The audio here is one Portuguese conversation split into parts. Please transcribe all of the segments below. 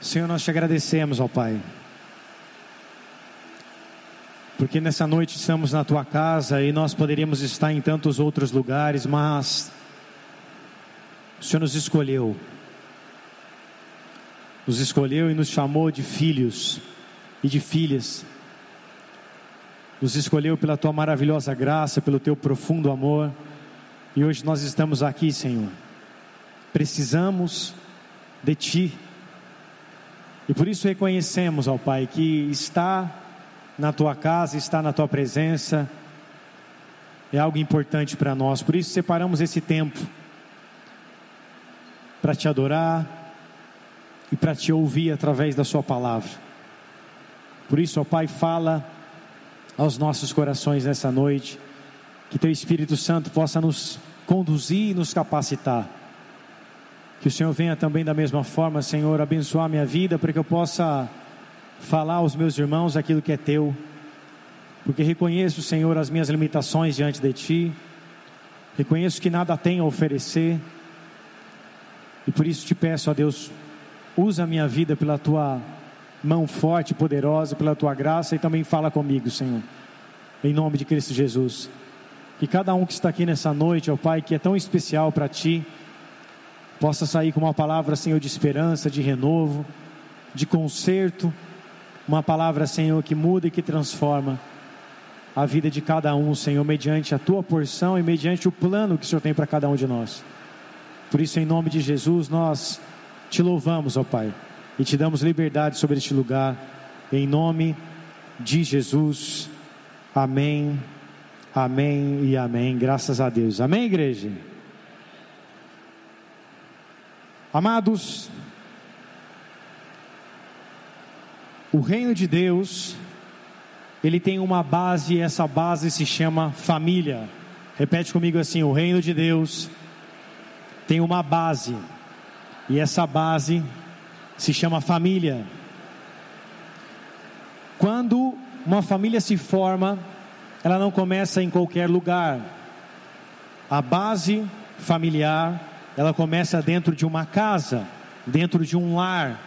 Senhor, nós te agradecemos, ó Pai, porque nessa noite estamos na tua casa e nós poderíamos estar em tantos outros lugares, mas o Senhor nos escolheu, nos escolheu e nos chamou de filhos e de filhas, nos escolheu pela tua maravilhosa graça, pelo teu profundo amor, e hoje nós estamos aqui, Senhor, precisamos de Ti e por isso reconhecemos, ó Pai, que está na tua casa, está na tua presença, é algo importante para nós. Por isso separamos esse tempo para te adorar e para te ouvir através da Sua palavra. Por isso, ó Pai, fala aos nossos corações nessa noite, que Teu Espírito Santo possa nos conduzir e nos capacitar que o Senhor venha também da mesma forma, Senhor, abençoar minha vida para que eu possa falar aos meus irmãos aquilo que é teu. Porque reconheço, Senhor, as minhas limitações diante de ti. Reconheço que nada tenho a oferecer. E por isso te peço, ó Deus, usa a minha vida pela tua mão forte e poderosa, pela tua graça e também fala comigo, Senhor. Em nome de Cristo Jesus. Que cada um que está aqui nessa noite, ó Pai, que é tão especial para ti, possa sair com uma palavra, Senhor, de esperança, de renovo, de conserto, uma palavra, Senhor, que muda e que transforma a vida de cada um, Senhor, mediante a tua porção e mediante o plano que o Senhor tem para cada um de nós. Por isso, em nome de Jesus, nós te louvamos, ó Pai, e te damos liberdade sobre este lugar, em nome de Jesus. Amém, amém e amém. Graças a Deus. Amém, igreja? Amados, o reino de Deus, ele tem uma base, e essa base se chama família. Repete comigo assim: o reino de Deus tem uma base, e essa base se chama família. Quando uma família se forma, ela não começa em qualquer lugar. A base familiar ela começa dentro de uma casa, dentro de um lar.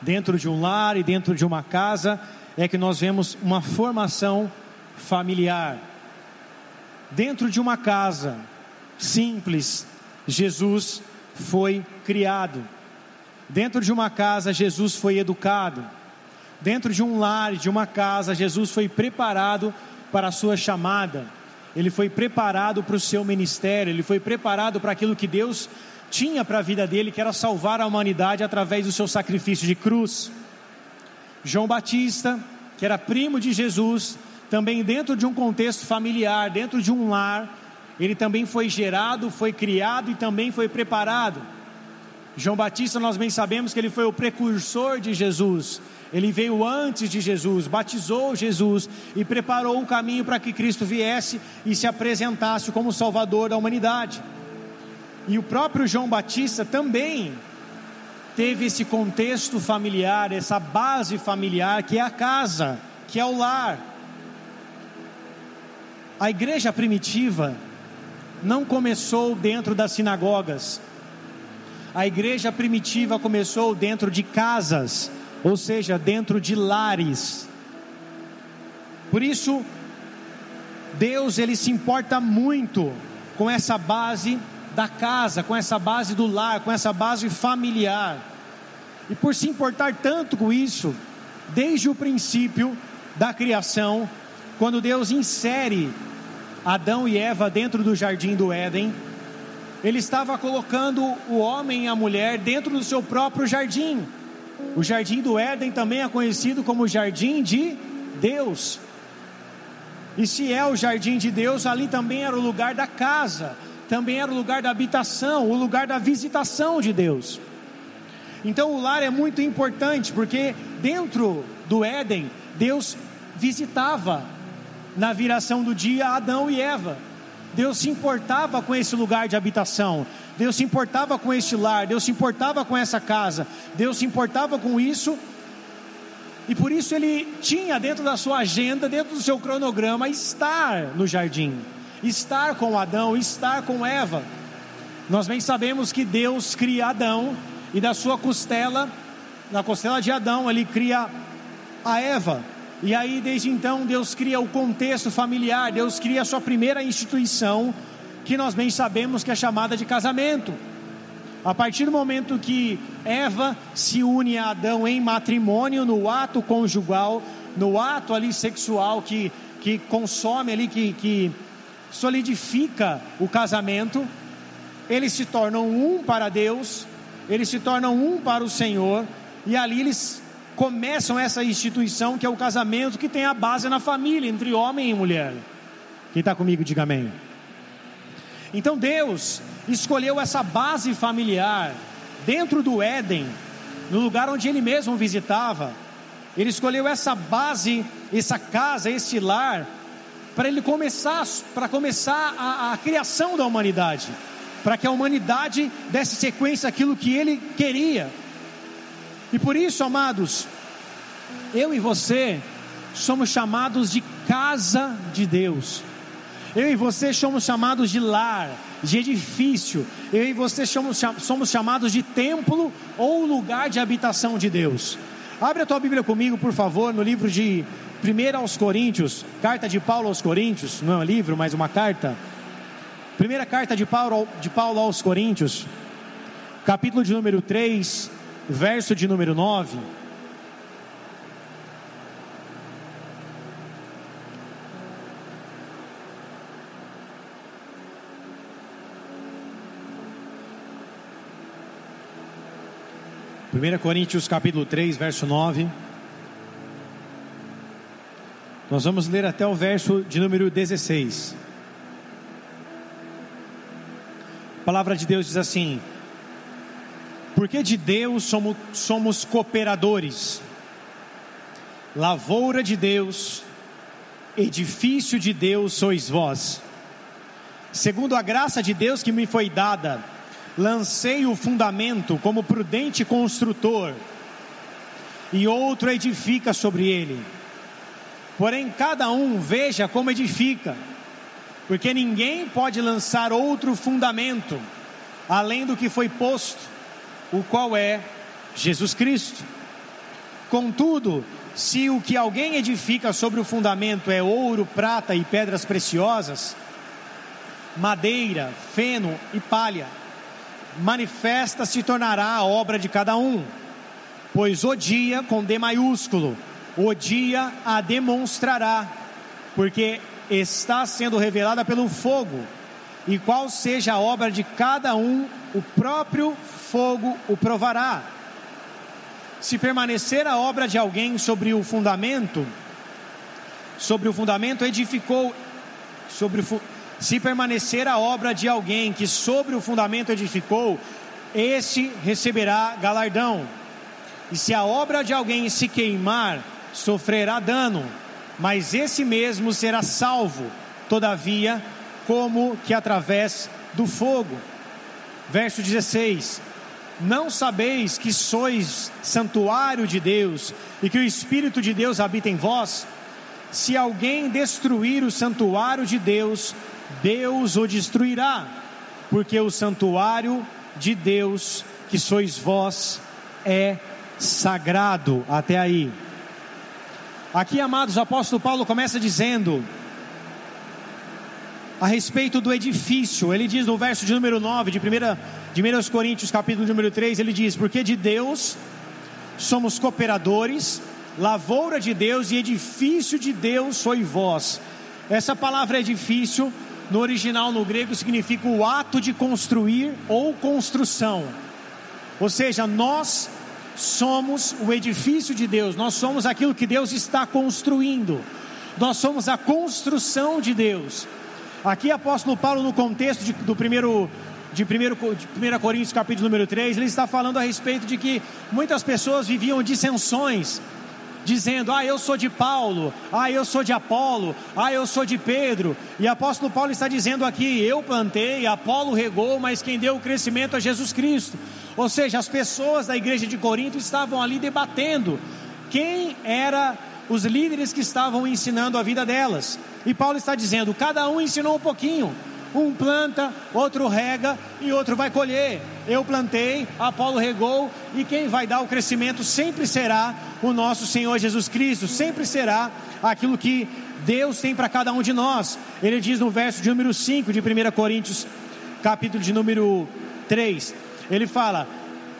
Dentro de um lar e dentro de uma casa é que nós vemos uma formação familiar. Dentro de uma casa simples, Jesus foi criado. Dentro de uma casa, Jesus foi educado. Dentro de um lar, de uma casa, Jesus foi preparado para a sua chamada ele foi preparado para o seu ministério, ele foi preparado para aquilo que Deus tinha para a vida dele, que era salvar a humanidade através do seu sacrifício de cruz. João Batista, que era primo de Jesus, também dentro de um contexto familiar, dentro de um lar, ele também foi gerado, foi criado e também foi preparado. João Batista, nós bem sabemos que ele foi o precursor de Jesus, ele veio antes de Jesus, batizou Jesus e preparou o caminho para que Cristo viesse e se apresentasse como Salvador da humanidade. E o próprio João Batista também teve esse contexto familiar, essa base familiar que é a casa, que é o lar. A igreja primitiva não começou dentro das sinagogas. A igreja primitiva começou dentro de casas ou seja, dentro de lares. Por isso, Deus ele se importa muito com essa base da casa, com essa base do lar, com essa base familiar. E por se importar tanto com isso, desde o princípio da criação, quando Deus insere Adão e Eva dentro do jardim do Éden, ele estava colocando o homem e a mulher dentro do seu próprio jardim. O jardim do Éden também é conhecido como jardim de Deus. E se é o jardim de Deus, ali também era o lugar da casa, também era o lugar da habitação, o lugar da visitação de Deus. Então o lar é muito importante, porque dentro do Éden, Deus visitava na viração do dia Adão e Eva. Deus se importava com esse lugar de habitação. Deus se importava com este lar, Deus se importava com essa casa, Deus se importava com isso, e por isso ele tinha dentro da sua agenda, dentro do seu cronograma, estar no jardim, estar com Adão, estar com Eva. Nós bem sabemos que Deus cria Adão e da sua costela na costela de Adão, ele cria a Eva. E aí, desde então, Deus cria o contexto familiar, Deus cria a sua primeira instituição, que nós bem sabemos que é chamada de casamento. A partir do momento que Eva se une a Adão em matrimônio, no ato conjugal, no ato ali sexual que, que consome ali, que, que solidifica o casamento, eles se tornam um para Deus, eles se tornam um para o Senhor, e ali eles começam essa instituição que é o casamento, que tem a base na família, entre homem e mulher. Quem está comigo, diga amém. Então Deus escolheu essa base familiar dentro do Éden, no lugar onde ele mesmo visitava. Ele escolheu essa base, essa casa, esse lar, para ele começar, para começar a, a criação da humanidade, para que a humanidade desse sequência àquilo que ele queria. E por isso, amados, eu e você somos chamados de casa de Deus. Eu e você somos chamados de lar, de edifício. Eu e você somos, chamados de templo ou lugar de habitação de Deus. Abre a tua Bíblia comigo, por favor, no livro de 1 aos Coríntios, carta de Paulo aos Coríntios, não é um livro, mas uma carta. Primeira carta de Paulo, de Paulo aos Coríntios, capítulo de número 3, verso de número 9. Primeira Coríntios capítulo 3, verso 9. Nós vamos ler até o verso de número 16. A palavra de Deus diz assim: Porque de Deus somos, somos cooperadores, lavoura de Deus, edifício de Deus sois vós. Segundo a graça de Deus que me foi dada, lancei o fundamento como prudente construtor, e outro edifica sobre ele. Porém, cada um veja como edifica, porque ninguém pode lançar outro fundamento além do que foi posto, o qual é Jesus Cristo. Contudo, se o que alguém edifica sobre o fundamento é ouro, prata e pedras preciosas, madeira, feno e palha, manifesta se tornará a obra de cada um, pois o dia com D maiúsculo, o dia a demonstrará, porque está sendo revelada pelo fogo, e qual seja a obra de cada um, o próprio fogo o provará. Se permanecer a obra de alguém sobre o fundamento, sobre o fundamento edificou, sobre o, se permanecer a obra de alguém que sobre o fundamento edificou, este receberá galardão. E se a obra de alguém se queimar, sofrerá dano, mas esse mesmo será salvo, todavia, como que através do fogo. Verso 16: Não sabeis que sois santuário de Deus e que o Espírito de Deus habita em vós? Se alguém destruir o santuário de Deus, Deus o destruirá, porque o santuário de Deus, que sois vós, é sagrado. Até aí. Aqui, amados, o apóstolo Paulo começa dizendo a respeito do edifício. Ele diz no verso de número 9 de 1 de 1 Coríntios, capítulo número 3, ele diz: Porque de Deus somos cooperadores, lavoura de Deus e edifício de Deus sois vós. Essa palavra edifício no original no grego significa o ato de construir ou construção. Ou seja, nós somos o edifício de Deus, nós somos aquilo que Deus está construindo. Nós somos a construção de Deus. Aqui apóstolo Paulo no contexto de, do primeiro de 1 de Coríntios capítulo número 3, ele está falando a respeito de que muitas pessoas viviam dissensões dizendo: Ah, eu sou de Paulo, ah, eu sou de Apolo, ah, eu sou de Pedro. E apóstolo Paulo está dizendo aqui: Eu plantei, Apolo regou, mas quem deu o crescimento é Jesus Cristo. Ou seja, as pessoas da igreja de Corinto estavam ali debatendo quem era os líderes que estavam ensinando a vida delas. E Paulo está dizendo: cada um ensinou um pouquinho. Um planta, outro rega e outro vai colher. Eu plantei, Apolo regou e quem vai dar o crescimento sempre será o nosso Senhor Jesus Cristo, sempre será aquilo que Deus tem para cada um de nós. Ele diz no verso de número 5 de 1 Coríntios, capítulo de número 3, ele fala: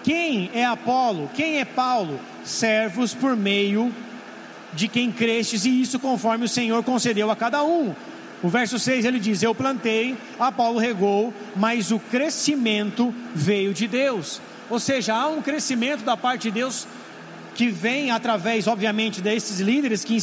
Quem é Apolo? Quem é Paulo? Servos por meio de quem crestes, e isso conforme o Senhor concedeu a cada um. O verso 6 ele diz: Eu plantei, Apolo regou, mas o crescimento veio de Deus. Ou seja, há um crescimento da parte de Deus que vem através, obviamente, desses líderes que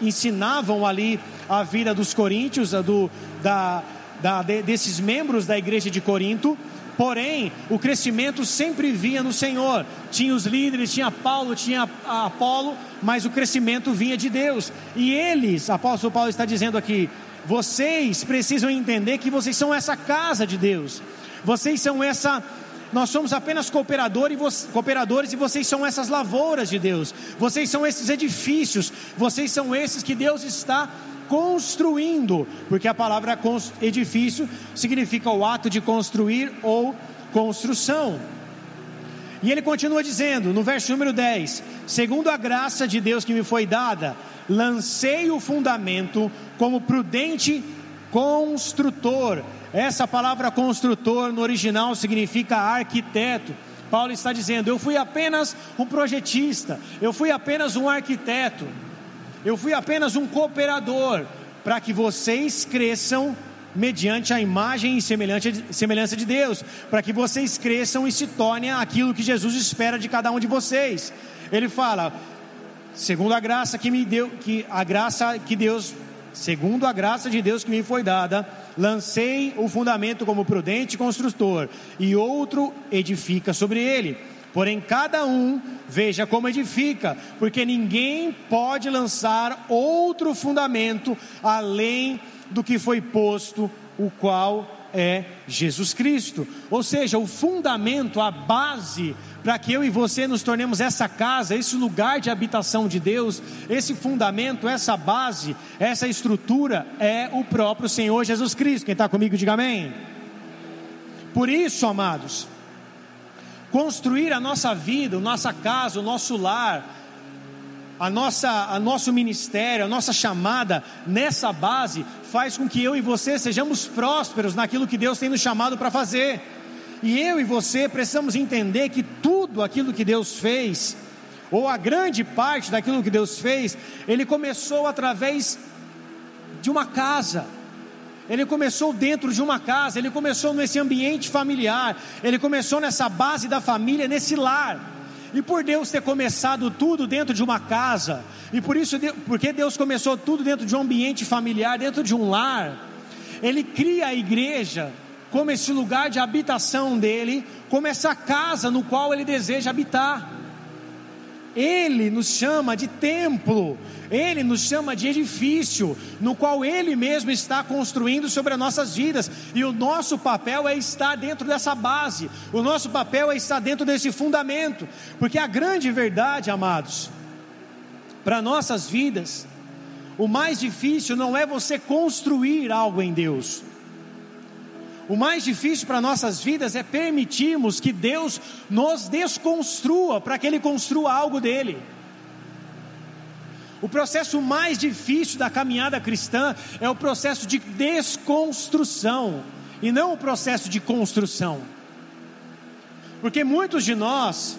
ensinavam ali a vida dos coríntios, do, da, da, desses membros da igreja de Corinto. Porém, o crescimento sempre vinha no Senhor. Tinha os líderes, tinha Paulo, tinha Apolo, mas o crescimento vinha de Deus. E eles, apóstolo Paulo está dizendo aqui, vocês precisam entender que vocês são essa casa de Deus. Vocês são essa nós somos apenas cooperadores e vocês são essas lavouras de Deus. Vocês são esses edifícios. Vocês são esses que Deus está construindo, porque a palavra edifício significa o ato de construir ou construção. E ele continua dizendo, no verso número 10: Segundo a graça de Deus que me foi dada, lancei o fundamento como prudente construtor. Essa palavra construtor no original significa arquiteto. Paulo está dizendo: Eu fui apenas um projetista, eu fui apenas um arquiteto, eu fui apenas um cooperador, para que vocês cresçam mediante a imagem e semelhança de Deus, para que vocês cresçam e se tornem aquilo que Jesus espera de cada um de vocês. Ele fala: segundo a graça que me deu, que a graça que Deus, segundo a graça de Deus que me foi dada, lancei o fundamento como prudente construtor, e outro edifica sobre ele. Porém, cada um veja como edifica, porque ninguém pode lançar outro fundamento além do que foi posto, o qual é Jesus Cristo. Ou seja, o fundamento, a base para que eu e você nos tornemos essa casa, esse lugar de habitação de Deus, esse fundamento, essa base, essa estrutura é o próprio Senhor Jesus Cristo. Quem está comigo, diga amém. Por isso, amados, construir a nossa vida, a nossa casa, o nosso lar, a nossa, a nosso ministério, a nossa chamada nessa base faz com que eu e você sejamos prósperos naquilo que Deus tem nos chamado para fazer. E eu e você precisamos entender que tudo aquilo que Deus fez, ou a grande parte daquilo que Deus fez, ele começou através de uma casa. Ele começou dentro de uma casa, ele começou nesse ambiente familiar, ele começou nessa base da família, nesse lar. E por Deus ter começado tudo dentro de uma casa, e por isso, porque Deus começou tudo dentro de um ambiente familiar, dentro de um lar, Ele cria a igreja como esse lugar de habitação dele, como essa casa no qual Ele deseja habitar. Ele nos chama de templo, Ele nos chama de edifício, no qual Ele mesmo está construindo sobre as nossas vidas, e o nosso papel é estar dentro dessa base, o nosso papel é estar dentro desse fundamento, porque a grande verdade, amados, para nossas vidas, o mais difícil não é você construir algo em Deus, o mais difícil para nossas vidas é permitirmos que Deus nos desconstrua para que Ele construa algo dele. O processo mais difícil da caminhada cristã é o processo de desconstrução e não o processo de construção. Porque muitos de nós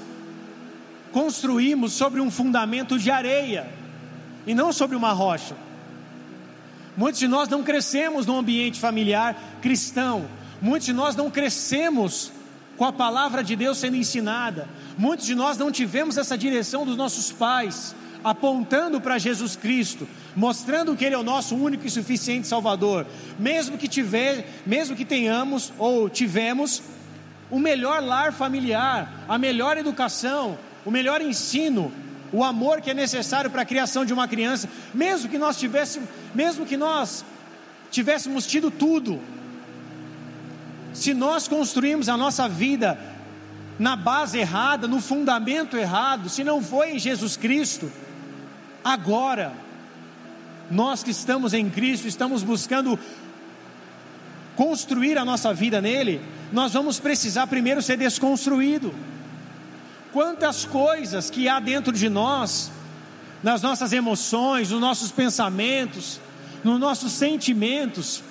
construímos sobre um fundamento de areia e não sobre uma rocha. Muitos de nós não crescemos num ambiente familiar cristão, Muitos de nós não crescemos com a palavra de Deus sendo ensinada. Muitos de nós não tivemos essa direção dos nossos pais, apontando para Jesus Cristo, mostrando que Ele é o nosso único e suficiente Salvador. Mesmo que tiver, mesmo que tenhamos ou tivemos o melhor lar familiar, a melhor educação, o melhor ensino, o amor que é necessário para a criação de uma criança, mesmo que nós tivéssemos, mesmo que nós tivéssemos tido tudo, se nós construímos a nossa vida na base errada, no fundamento errado, se não foi em Jesus Cristo, agora, nós que estamos em Cristo, estamos buscando construir a nossa vida nele, nós vamos precisar primeiro ser desconstruído. Quantas coisas que há dentro de nós, nas nossas emoções, nos nossos pensamentos, nos nossos sentimentos,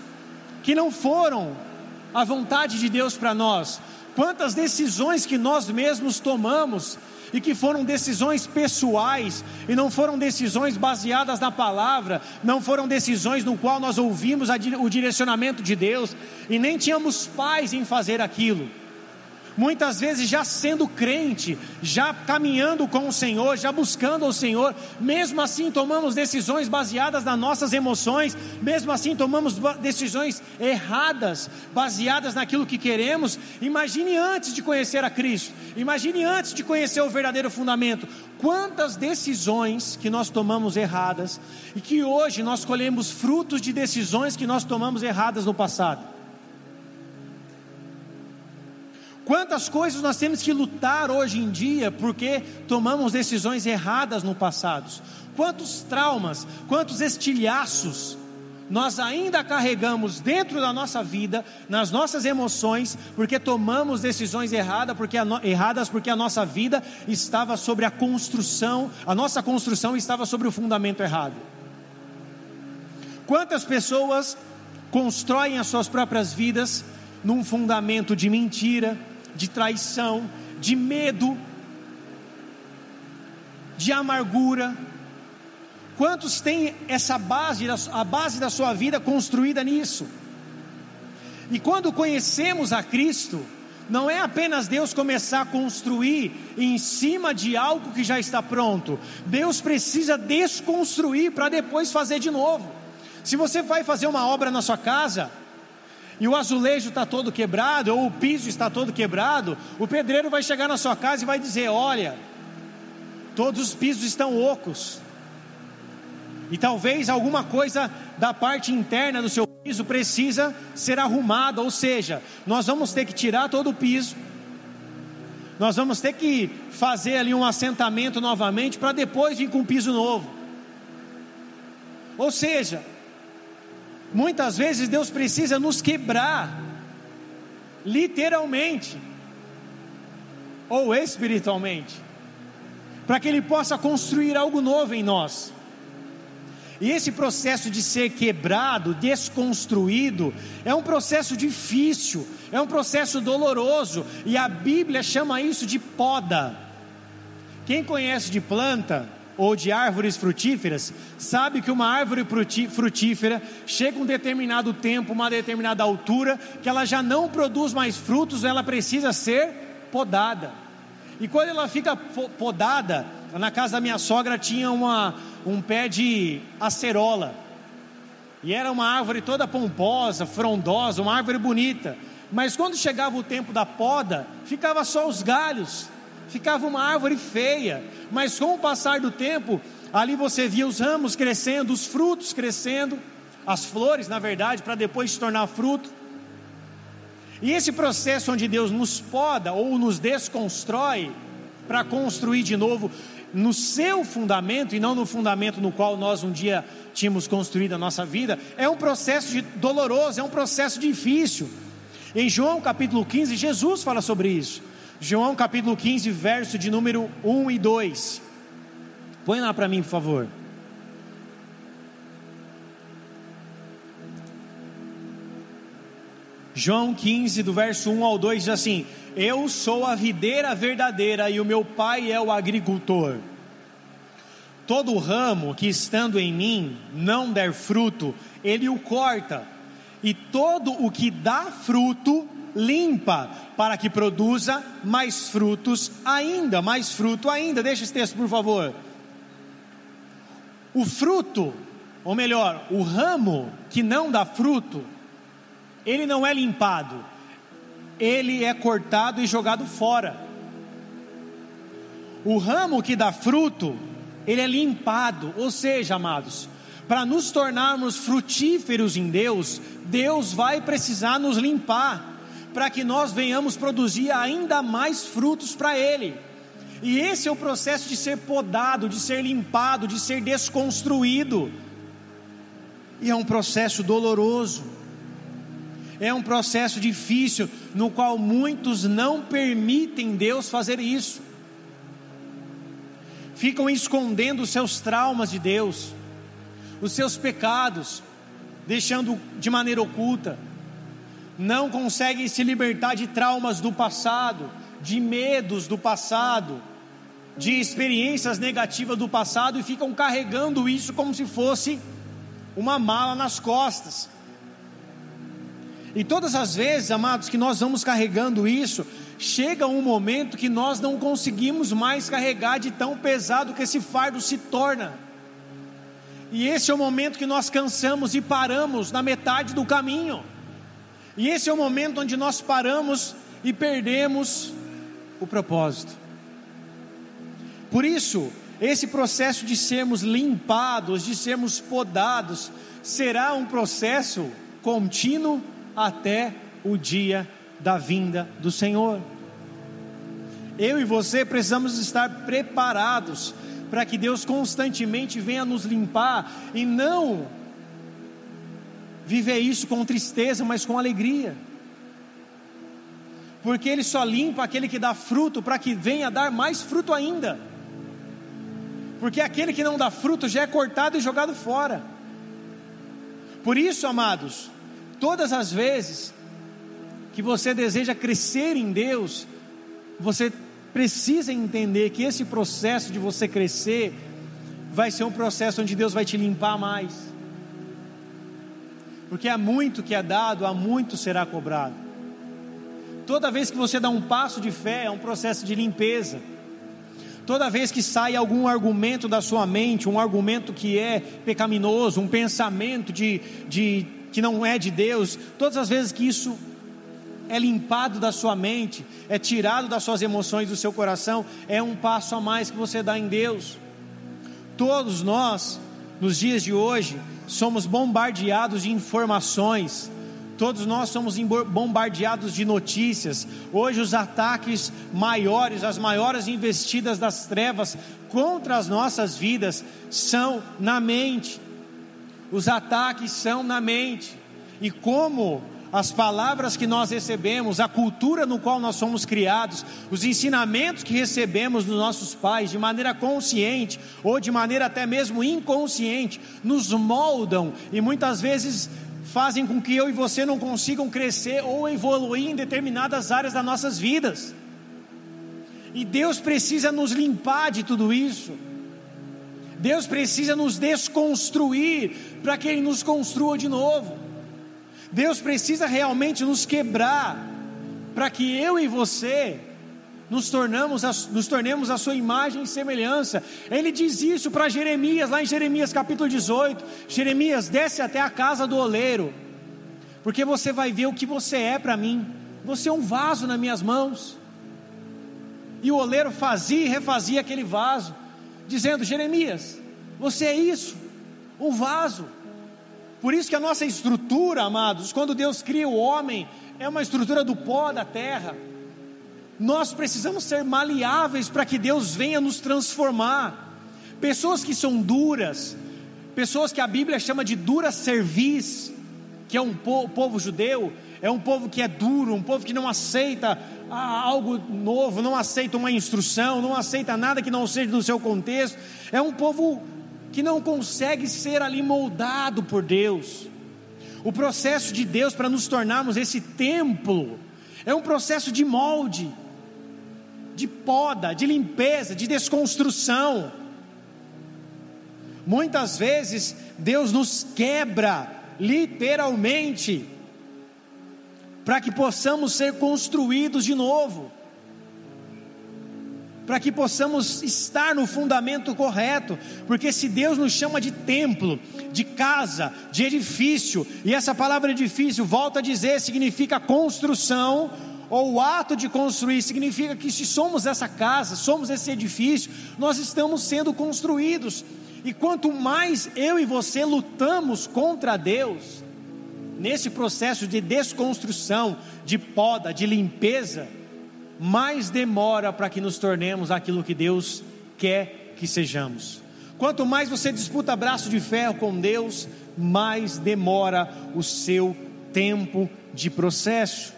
que não foram a vontade de Deus para nós. Quantas decisões que nós mesmos tomamos e que foram decisões pessoais e não foram decisões baseadas na palavra, não foram decisões no qual nós ouvimos o direcionamento de Deus e nem tínhamos paz em fazer aquilo muitas vezes já sendo crente, já caminhando com o Senhor, já buscando o Senhor, mesmo assim tomamos decisões baseadas nas nossas emoções, mesmo assim tomamos decisões erradas, baseadas naquilo que queremos. Imagine antes de conhecer a Cristo, imagine antes de conhecer o verdadeiro fundamento, quantas decisões que nós tomamos erradas e que hoje nós colhemos frutos de decisões que nós tomamos erradas no passado. Quantas coisas nós temos que lutar hoje em dia porque tomamos decisões erradas no passado? Quantos traumas, quantos estilhaços nós ainda carregamos dentro da nossa vida, nas nossas emoções, porque tomamos decisões erradas, porque erradas porque a nossa vida estava sobre a construção, a nossa construção estava sobre o fundamento errado. Quantas pessoas constroem as suas próprias vidas num fundamento de mentira, de traição, de medo, de amargura. Quantos têm essa base, a base da sua vida construída nisso? E quando conhecemos a Cristo, não é apenas Deus começar a construir em cima de algo que já está pronto. Deus precisa desconstruir para depois fazer de novo. Se você vai fazer uma obra na sua casa, e o azulejo está todo quebrado, ou o piso está todo quebrado, o pedreiro vai chegar na sua casa e vai dizer: Olha, todos os pisos estão ocos, e talvez alguma coisa da parte interna do seu piso precisa ser arrumada, ou seja, nós vamos ter que tirar todo o piso, nós vamos ter que fazer ali um assentamento novamente para depois vir com um piso novo. Ou seja, Muitas vezes Deus precisa nos quebrar, literalmente, ou espiritualmente, para que Ele possa construir algo novo em nós. E esse processo de ser quebrado, desconstruído, é um processo difícil, é um processo doloroso, e a Bíblia chama isso de poda. Quem conhece de planta, ou de árvores frutíferas, sabe que uma árvore frutífera chega um determinado tempo, uma determinada altura, que ela já não produz mais frutos, ela precisa ser podada. E quando ela fica podada, na casa da minha sogra tinha uma, um pé de acerola. E era uma árvore toda pomposa, frondosa, uma árvore bonita. Mas quando chegava o tempo da poda, ficava só os galhos ficava uma árvore feia, mas com o passar do tempo, ali você via os ramos crescendo, os frutos crescendo, as flores, na verdade, para depois se tornar fruto. E esse processo onde Deus nos poda ou nos desconstrói para construir de novo no seu fundamento e não no fundamento no qual nós um dia tínhamos construído a nossa vida, é um processo de, doloroso, é um processo difícil. Em João capítulo 15, Jesus fala sobre isso. João capítulo 15, verso de número 1 e 2. Põe lá para mim, por favor. João 15, do verso 1 ao 2 diz assim: Eu sou a videira verdadeira e o meu pai é o agricultor. Todo ramo que estando em mim não der fruto, ele o corta, e todo o que dá fruto, limpa, para que produza mais frutos ainda, mais fruto ainda. Deixa esse texto, por favor. O fruto, ou melhor, o ramo que não dá fruto, ele não é limpado, ele é cortado e jogado fora. O ramo que dá fruto, ele é limpado, ou seja, amados, para nos tornarmos frutíferos em Deus, Deus vai precisar nos limpar para que nós venhamos produzir ainda mais frutos para Ele. E esse é o processo de ser podado, de ser limpado, de ser desconstruído. E é um processo doloroso. É um processo difícil, no qual muitos não permitem Deus fazer isso. Ficam escondendo os seus traumas de Deus, os seus pecados, deixando de maneira oculta. Não conseguem se libertar de traumas do passado, de medos do passado, de experiências negativas do passado e ficam carregando isso como se fosse uma mala nas costas. E todas as vezes, amados, que nós vamos carregando isso, chega um momento que nós não conseguimos mais carregar de tão pesado que esse fardo se torna. E esse é o momento que nós cansamos e paramos na metade do caminho. E esse é o momento onde nós paramos e perdemos o propósito. Por isso, esse processo de sermos limpados, de sermos podados, será um processo contínuo até o dia da vinda do Senhor. Eu e você precisamos estar preparados para que Deus constantemente venha nos limpar e não viver isso com tristeza, mas com alegria. Porque Ele só limpa aquele que dá fruto para que venha dar mais fruto ainda. Porque aquele que não dá fruto já é cortado e jogado fora. Por isso, amados, todas as vezes que você deseja crescer em Deus, você precisa entender que esse processo de você crescer vai ser um processo onde Deus vai te limpar mais. Porque há muito que é dado, há muito será cobrado. Toda vez que você dá um passo de fé, é um processo de limpeza. Toda vez que sai algum argumento da sua mente, um argumento que é pecaminoso, um pensamento de, de que não é de Deus, todas as vezes que isso é limpado da sua mente, é tirado das suas emoções, do seu coração, é um passo a mais que você dá em Deus. Todos nós, nos dias de hoje, somos bombardeados de informações, todos nós somos bombardeados de notícias. Hoje, os ataques maiores, as maiores investidas das trevas contra as nossas vidas são na mente. Os ataques são na mente. E como as palavras que nós recebemos, a cultura no qual nós somos criados, os ensinamentos que recebemos dos nossos pais, de maneira consciente ou de maneira até mesmo inconsciente, nos moldam e muitas vezes fazem com que eu e você não consigam crescer ou evoluir em determinadas áreas das nossas vidas. E Deus precisa nos limpar de tudo isso. Deus precisa nos desconstruir para que Ele nos construa de novo. Deus precisa realmente nos quebrar para que eu e você nos, tornamos a, nos tornemos a sua imagem e semelhança. Ele diz isso para Jeremias, lá em Jeremias capítulo 18: Jeremias, desce até a casa do oleiro, porque você vai ver o que você é para mim. Você é um vaso nas minhas mãos. E o oleiro fazia e refazia aquele vaso, dizendo: Jeremias, você é isso, um vaso. Por isso que a nossa estrutura, amados, quando Deus cria o homem, é uma estrutura do pó da terra. Nós precisamos ser maleáveis para que Deus venha nos transformar. Pessoas que são duras, pessoas que a Bíblia chama de dura cerviz, que é um povo, judeu, é um povo que é duro, um povo que não aceita ah, algo novo, não aceita uma instrução, não aceita nada que não seja do seu contexto. É um povo que não consegue ser ali moldado por Deus. O processo de Deus para nos tornarmos esse templo é um processo de molde, de poda, de limpeza, de desconstrução. Muitas vezes Deus nos quebra, literalmente, para que possamos ser construídos de novo para que possamos estar no fundamento correto, porque se Deus nos chama de templo, de casa, de edifício, e essa palavra edifício, volta a dizer, significa construção, ou o ato de construir, significa que se somos essa casa, somos esse edifício, nós estamos sendo construídos, e quanto mais eu e você lutamos contra Deus, nesse processo de desconstrução, de poda, de limpeza, mais demora para que nos tornemos aquilo que Deus quer que sejamos. Quanto mais você disputa braço de ferro com Deus, mais demora o seu tempo de processo.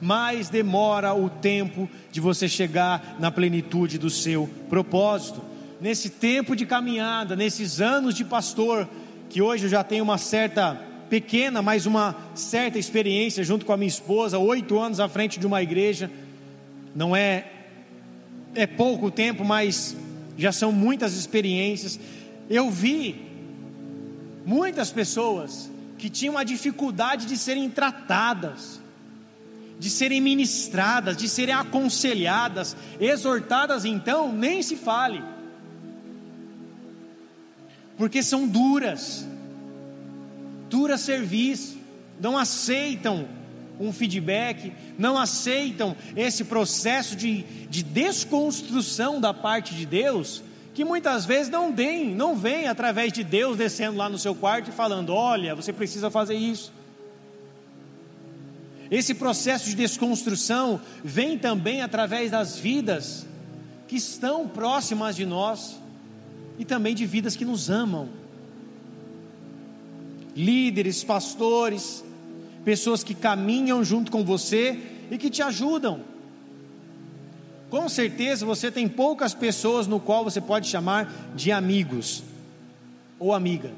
Mais demora o tempo de você chegar na plenitude do seu propósito. Nesse tempo de caminhada, nesses anos de pastor, que hoje eu já tenho uma certa pequena, mas uma certa experiência junto com a minha esposa, oito anos à frente de uma igreja, não é é pouco tempo, mas já são muitas experiências. Eu vi muitas pessoas que tinham a dificuldade de serem tratadas, de serem ministradas, de serem aconselhadas, exortadas, então nem se fale, porque são duras, duras serviço, não aceitam um feedback, não aceitam esse processo de, de desconstrução da parte de Deus, que muitas vezes não vem, não vem através de Deus descendo lá no seu quarto e falando: olha, você precisa fazer isso. Esse processo de desconstrução vem também através das vidas que estão próximas de nós e também de vidas que nos amam. Líderes, pastores, pessoas que caminham junto com você e que te ajudam. Com certeza você tem poucas pessoas no qual você pode chamar de amigos ou amiga.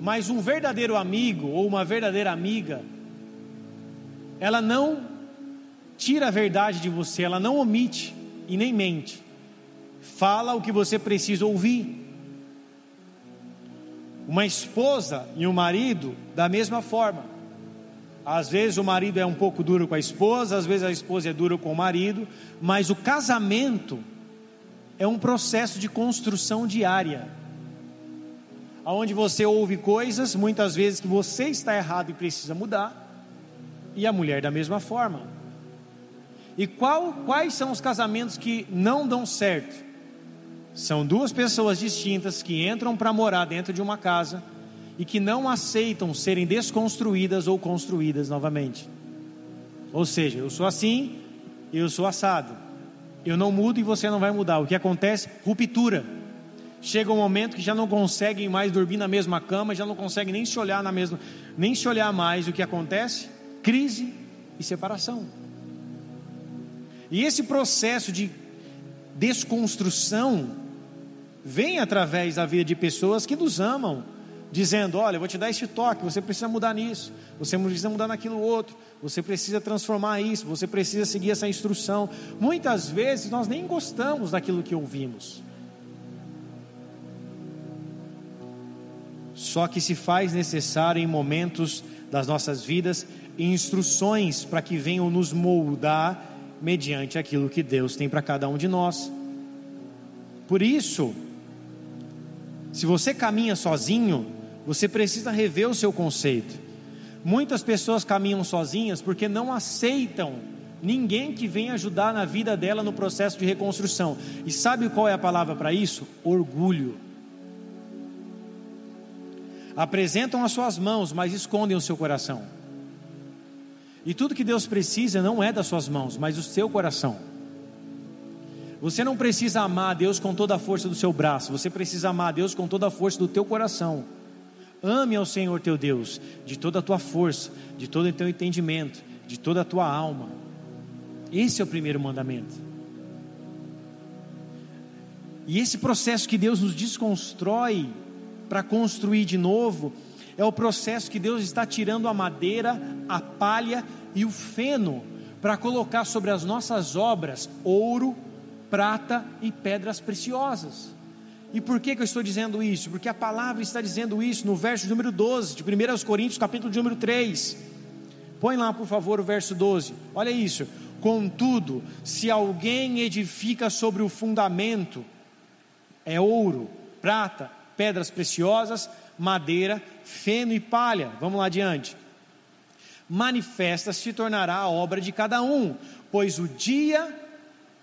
Mas um verdadeiro amigo ou uma verdadeira amiga, ela não tira a verdade de você, ela não omite e nem mente. Fala o que você precisa ouvir. Uma esposa e um marido, da mesma forma. Às vezes o marido é um pouco duro com a esposa, às vezes a esposa é dura com o marido, mas o casamento é um processo de construção diária. Onde você ouve coisas, muitas vezes, que você está errado e precisa mudar, e a mulher da mesma forma. E qual, quais são os casamentos que não dão certo? São duas pessoas distintas que entram para morar dentro de uma casa e que não aceitam serem desconstruídas ou construídas novamente. Ou seja, eu sou assim, eu sou assado. Eu não mudo e você não vai mudar. O que acontece? Ruptura. Chega um momento que já não conseguem mais dormir na mesma cama, já não conseguem nem se olhar na mesma, nem se olhar mais. O que acontece? Crise e separação. E esse processo de desconstrução vem através da vida de pessoas que nos amam, dizendo: Olha, eu vou te dar este toque, você precisa mudar nisso, você precisa mudar naquilo outro, você precisa transformar isso, você precisa seguir essa instrução. Muitas vezes nós nem gostamos daquilo que ouvimos. Só que se faz necessário em momentos das nossas vidas instruções para que venham nos moldar mediante aquilo que Deus tem para cada um de nós. Por isso, se você caminha sozinho, você precisa rever o seu conceito. Muitas pessoas caminham sozinhas porque não aceitam ninguém que venha ajudar na vida dela no processo de reconstrução. E sabe qual é a palavra para isso? Orgulho. Apresentam as suas mãos, mas escondem o seu coração. E tudo que Deus precisa não é das suas mãos, mas do seu coração. Você não precisa amar a Deus com toda a força do seu braço, você precisa amar a Deus com toda a força do teu coração. Ame ao Senhor teu Deus de toda a tua força, de todo o teu entendimento, de toda a tua alma. Esse é o primeiro mandamento. E esse processo que Deus nos desconstrói para construir de novo, é o processo que Deus está tirando a madeira, a palha e o feno para colocar sobre as nossas obras ouro, prata e pedras preciosas. E por que, que eu estou dizendo isso? Porque a palavra está dizendo isso no verso número 12 de 1 Coríntios, capítulo número 3. Põe lá, por favor, o verso 12. Olha isso. Contudo, se alguém edifica sobre o fundamento, é ouro, prata, pedras preciosas, madeira, feno e palha. Vamos lá adiante. Manifesta se tornará a obra de cada um, pois o dia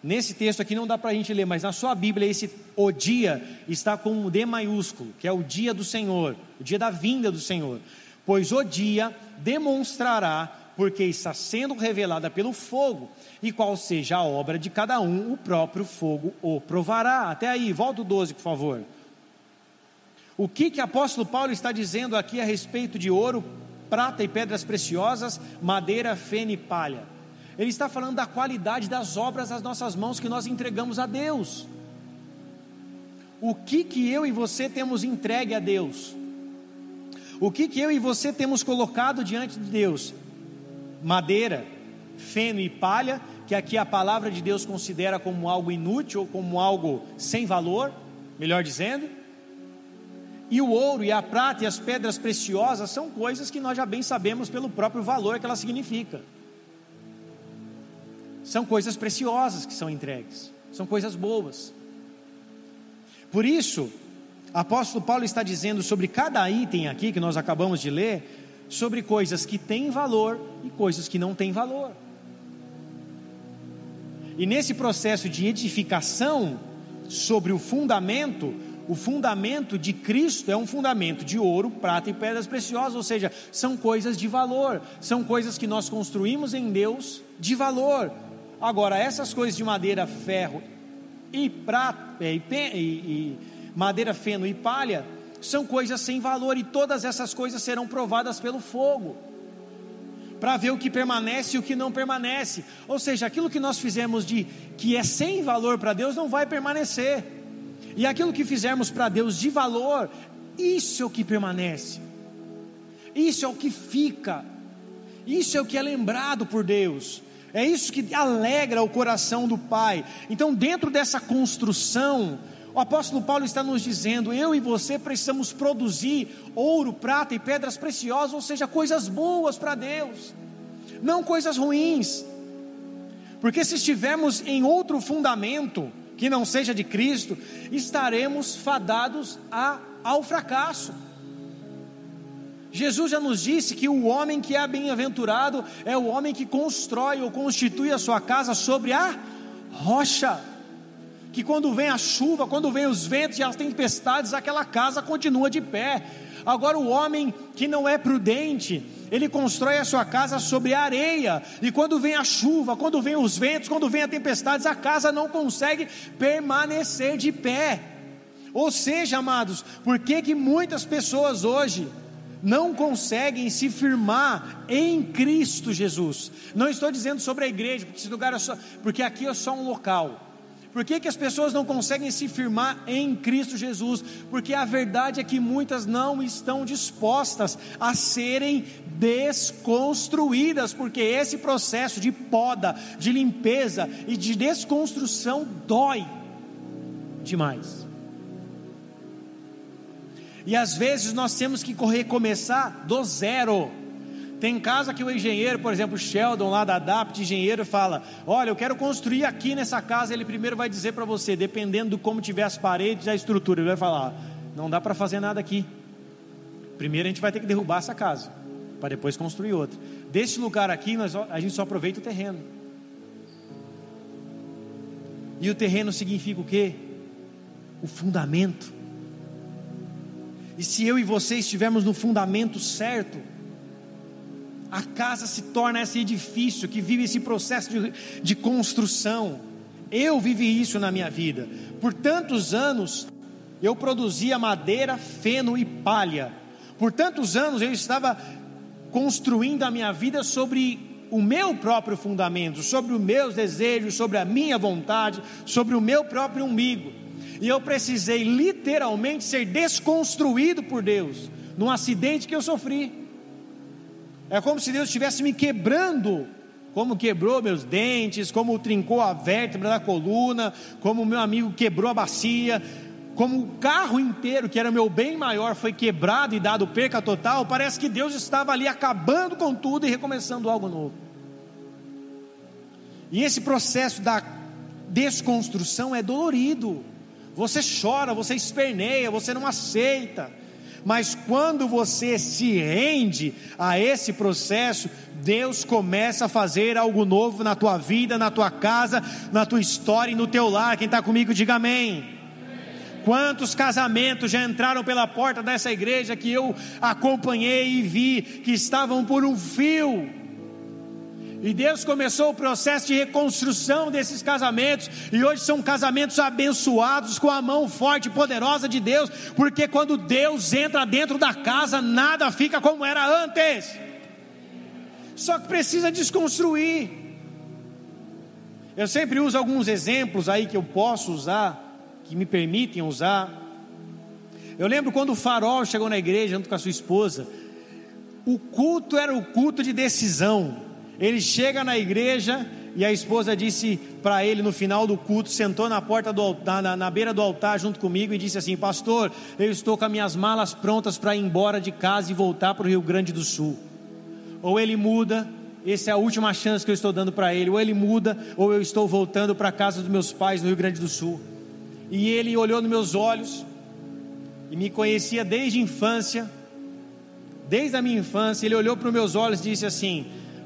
Nesse texto aqui não dá para a gente ler, mas na sua Bíblia esse o dia está com um D maiúsculo, que é o dia do Senhor, o dia da vinda do Senhor. Pois o dia demonstrará, porque está sendo revelada pelo fogo, e qual seja a obra de cada um, o próprio fogo o provará. Até aí, volta o 12, por favor. O que que apóstolo Paulo está dizendo aqui a respeito de ouro, prata e pedras preciosas, madeira, feno e palha. Ele está falando da qualidade das obras das nossas mãos que nós entregamos a Deus. O que que eu e você temos entregue a Deus? O que que eu e você temos colocado diante de Deus? Madeira, feno e palha, que aqui a palavra de Deus considera como algo inútil ou como algo sem valor, melhor dizendo. E o ouro e a prata e as pedras preciosas são coisas que nós já bem sabemos pelo próprio valor que ela significa. São coisas preciosas que são entregues, são coisas boas. Por isso, apóstolo Paulo está dizendo sobre cada item aqui que nós acabamos de ler, sobre coisas que têm valor e coisas que não têm valor. E nesse processo de edificação sobre o fundamento, o fundamento de Cristo é um fundamento de ouro, prata e pedras preciosas, ou seja, são coisas de valor, são coisas que nós construímos em Deus de valor. Agora, essas coisas de madeira, ferro e prata, e, e, e madeira, feno e palha, são coisas sem valor, e todas essas coisas serão provadas pelo fogo para ver o que permanece e o que não permanece. Ou seja, aquilo que nós fizemos de que é sem valor para Deus não vai permanecer. E aquilo que fizermos para Deus de valor, isso é o que permanece, isso é o que fica, isso é o que é lembrado por Deus, é isso que alegra o coração do Pai. Então, dentro dessa construção, o apóstolo Paulo está nos dizendo: eu e você precisamos produzir ouro, prata e pedras preciosas, ou seja, coisas boas para Deus, não coisas ruins. Porque se estivermos em outro fundamento, que não seja de Cristo, estaremos fadados a, ao fracasso. Jesus já nos disse que o homem que é bem-aventurado é o homem que constrói ou constitui a sua casa sobre a rocha. Que quando vem a chuva, quando vem os ventos e as tempestades, aquela casa continua de pé. Agora, o homem que não é prudente, ele constrói a sua casa sobre areia, e quando vem a chuva, quando vem os ventos, quando vem a tempestade, a casa não consegue permanecer de pé. Ou seja, amados, por que, que muitas pessoas hoje não conseguem se firmar em Cristo Jesus? Não estou dizendo sobre a igreja, porque esse lugar é só, porque aqui é só um local. Por que, que as pessoas não conseguem se firmar em Cristo Jesus? Porque a verdade é que muitas não estão dispostas a serem desconstruídas, porque esse processo de poda, de limpeza e de desconstrução dói demais. E às vezes nós temos que recomeçar do zero. Tem casa que o engenheiro, por exemplo, Sheldon lá da DAPT, engenheiro, fala: Olha, eu quero construir aqui nessa casa. Ele primeiro vai dizer para você, dependendo de como tiver as paredes, a estrutura, ele vai falar: Não dá para fazer nada aqui. Primeiro a gente vai ter que derrubar essa casa, para depois construir outra. Desse lugar aqui, nós, a gente só aproveita o terreno. E o terreno significa o quê? O fundamento. E se eu e você estivermos no fundamento certo, a casa se torna esse edifício que vive esse processo de, de construção. Eu vivi isso na minha vida. Por tantos anos, eu produzia madeira, feno e palha. Por tantos anos, eu estava construindo a minha vida sobre o meu próprio fundamento, sobre os meus desejos, sobre a minha vontade, sobre o meu próprio umbigo. E eu precisei literalmente ser desconstruído por Deus, num acidente que eu sofri. É como se Deus estivesse me quebrando, como quebrou meus dentes, como trincou a vértebra da coluna, como meu amigo quebrou a bacia, como o carro inteiro, que era meu bem maior, foi quebrado e dado perca total. Parece que Deus estava ali acabando com tudo e recomeçando algo novo. E esse processo da desconstrução é dolorido. Você chora, você esperneia, você não aceita mas quando você se rende a esse processo, Deus começa a fazer algo novo na tua vida, na tua casa, na tua história e no teu lar. Quem está comigo, diga amém. Quantos casamentos já entraram pela porta dessa igreja que eu acompanhei e vi que estavam por um fio, E Deus começou o processo de reconstrução desses casamentos, e hoje são casamentos abençoados com a mão forte e poderosa de Deus, porque quando Deus entra dentro da casa, nada fica como era antes. Só que precisa desconstruir. Eu sempre uso alguns exemplos aí que eu posso usar, que me permitem usar. Eu lembro quando o farol chegou na igreja junto com a sua esposa, o culto era o culto de decisão. Ele chega na igreja e a esposa disse para ele no final do culto, sentou na porta do altar, na, na, beira do altar junto comigo e disse assim: Pastor, eu estou com as minhas malas prontas para ir embora de casa e voltar para o Rio Grande do Sul. Ou ele muda, essa é a última chance que eu estou dando para ele, ou ele muda, ou eu estou voltando para a casa dos meus pais no Rio Grande do Sul. E ele olhou nos meus olhos e me conhecia desde a infância, desde a minha infância, ele olhou para os meus olhos e disse assim: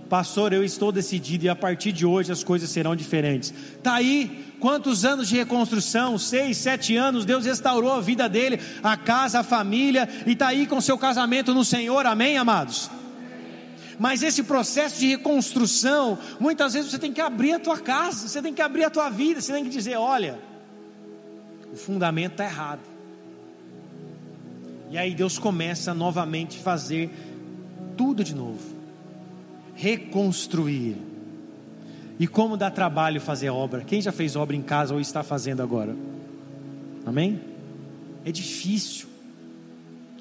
Pastor, eu estou decidido e a partir de hoje as coisas serão diferentes. Está aí, quantos anos de reconstrução? Seis, sete anos, Deus restaurou a vida dele, a casa, a família, e está aí com seu casamento no Senhor, amém, amados? Mas esse processo de reconstrução, muitas vezes você tem que abrir a tua casa, você tem que abrir a tua vida, você tem que dizer: olha, o fundamento está errado. E aí Deus começa novamente a fazer tudo de novo reconstruir. E como dá trabalho fazer obra? Quem já fez obra em casa ou está fazendo agora? Amém? É difícil.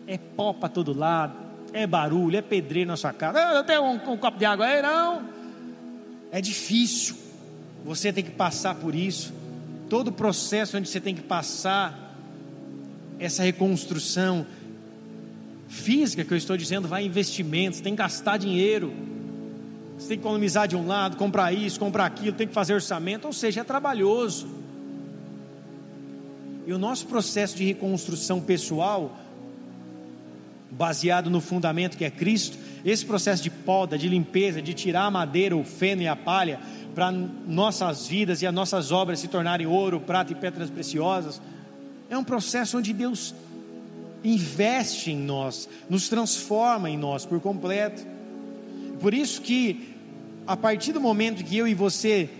É pó para todo lado. É barulho, é pedreiro na sua casa. Eu tenho um, um copo de água aí, não. É difícil. Você tem que passar por isso. Todo o processo onde você tem que passar essa reconstrução física que eu estou dizendo, vai investimentos, tem que gastar dinheiro você tem que economizar de um lado, comprar isso, comprar aquilo, tem que fazer orçamento, ou seja, é trabalhoso. E o nosso processo de reconstrução pessoal, baseado no fundamento que é Cristo, esse processo de poda, de limpeza, de tirar a madeira, o feno e a palha, para nossas vidas e as nossas obras se tornarem ouro, prata e pedras preciosas, é um processo onde Deus investe em nós, nos transforma em nós por completo. Por isso que, a partir do momento que eu e você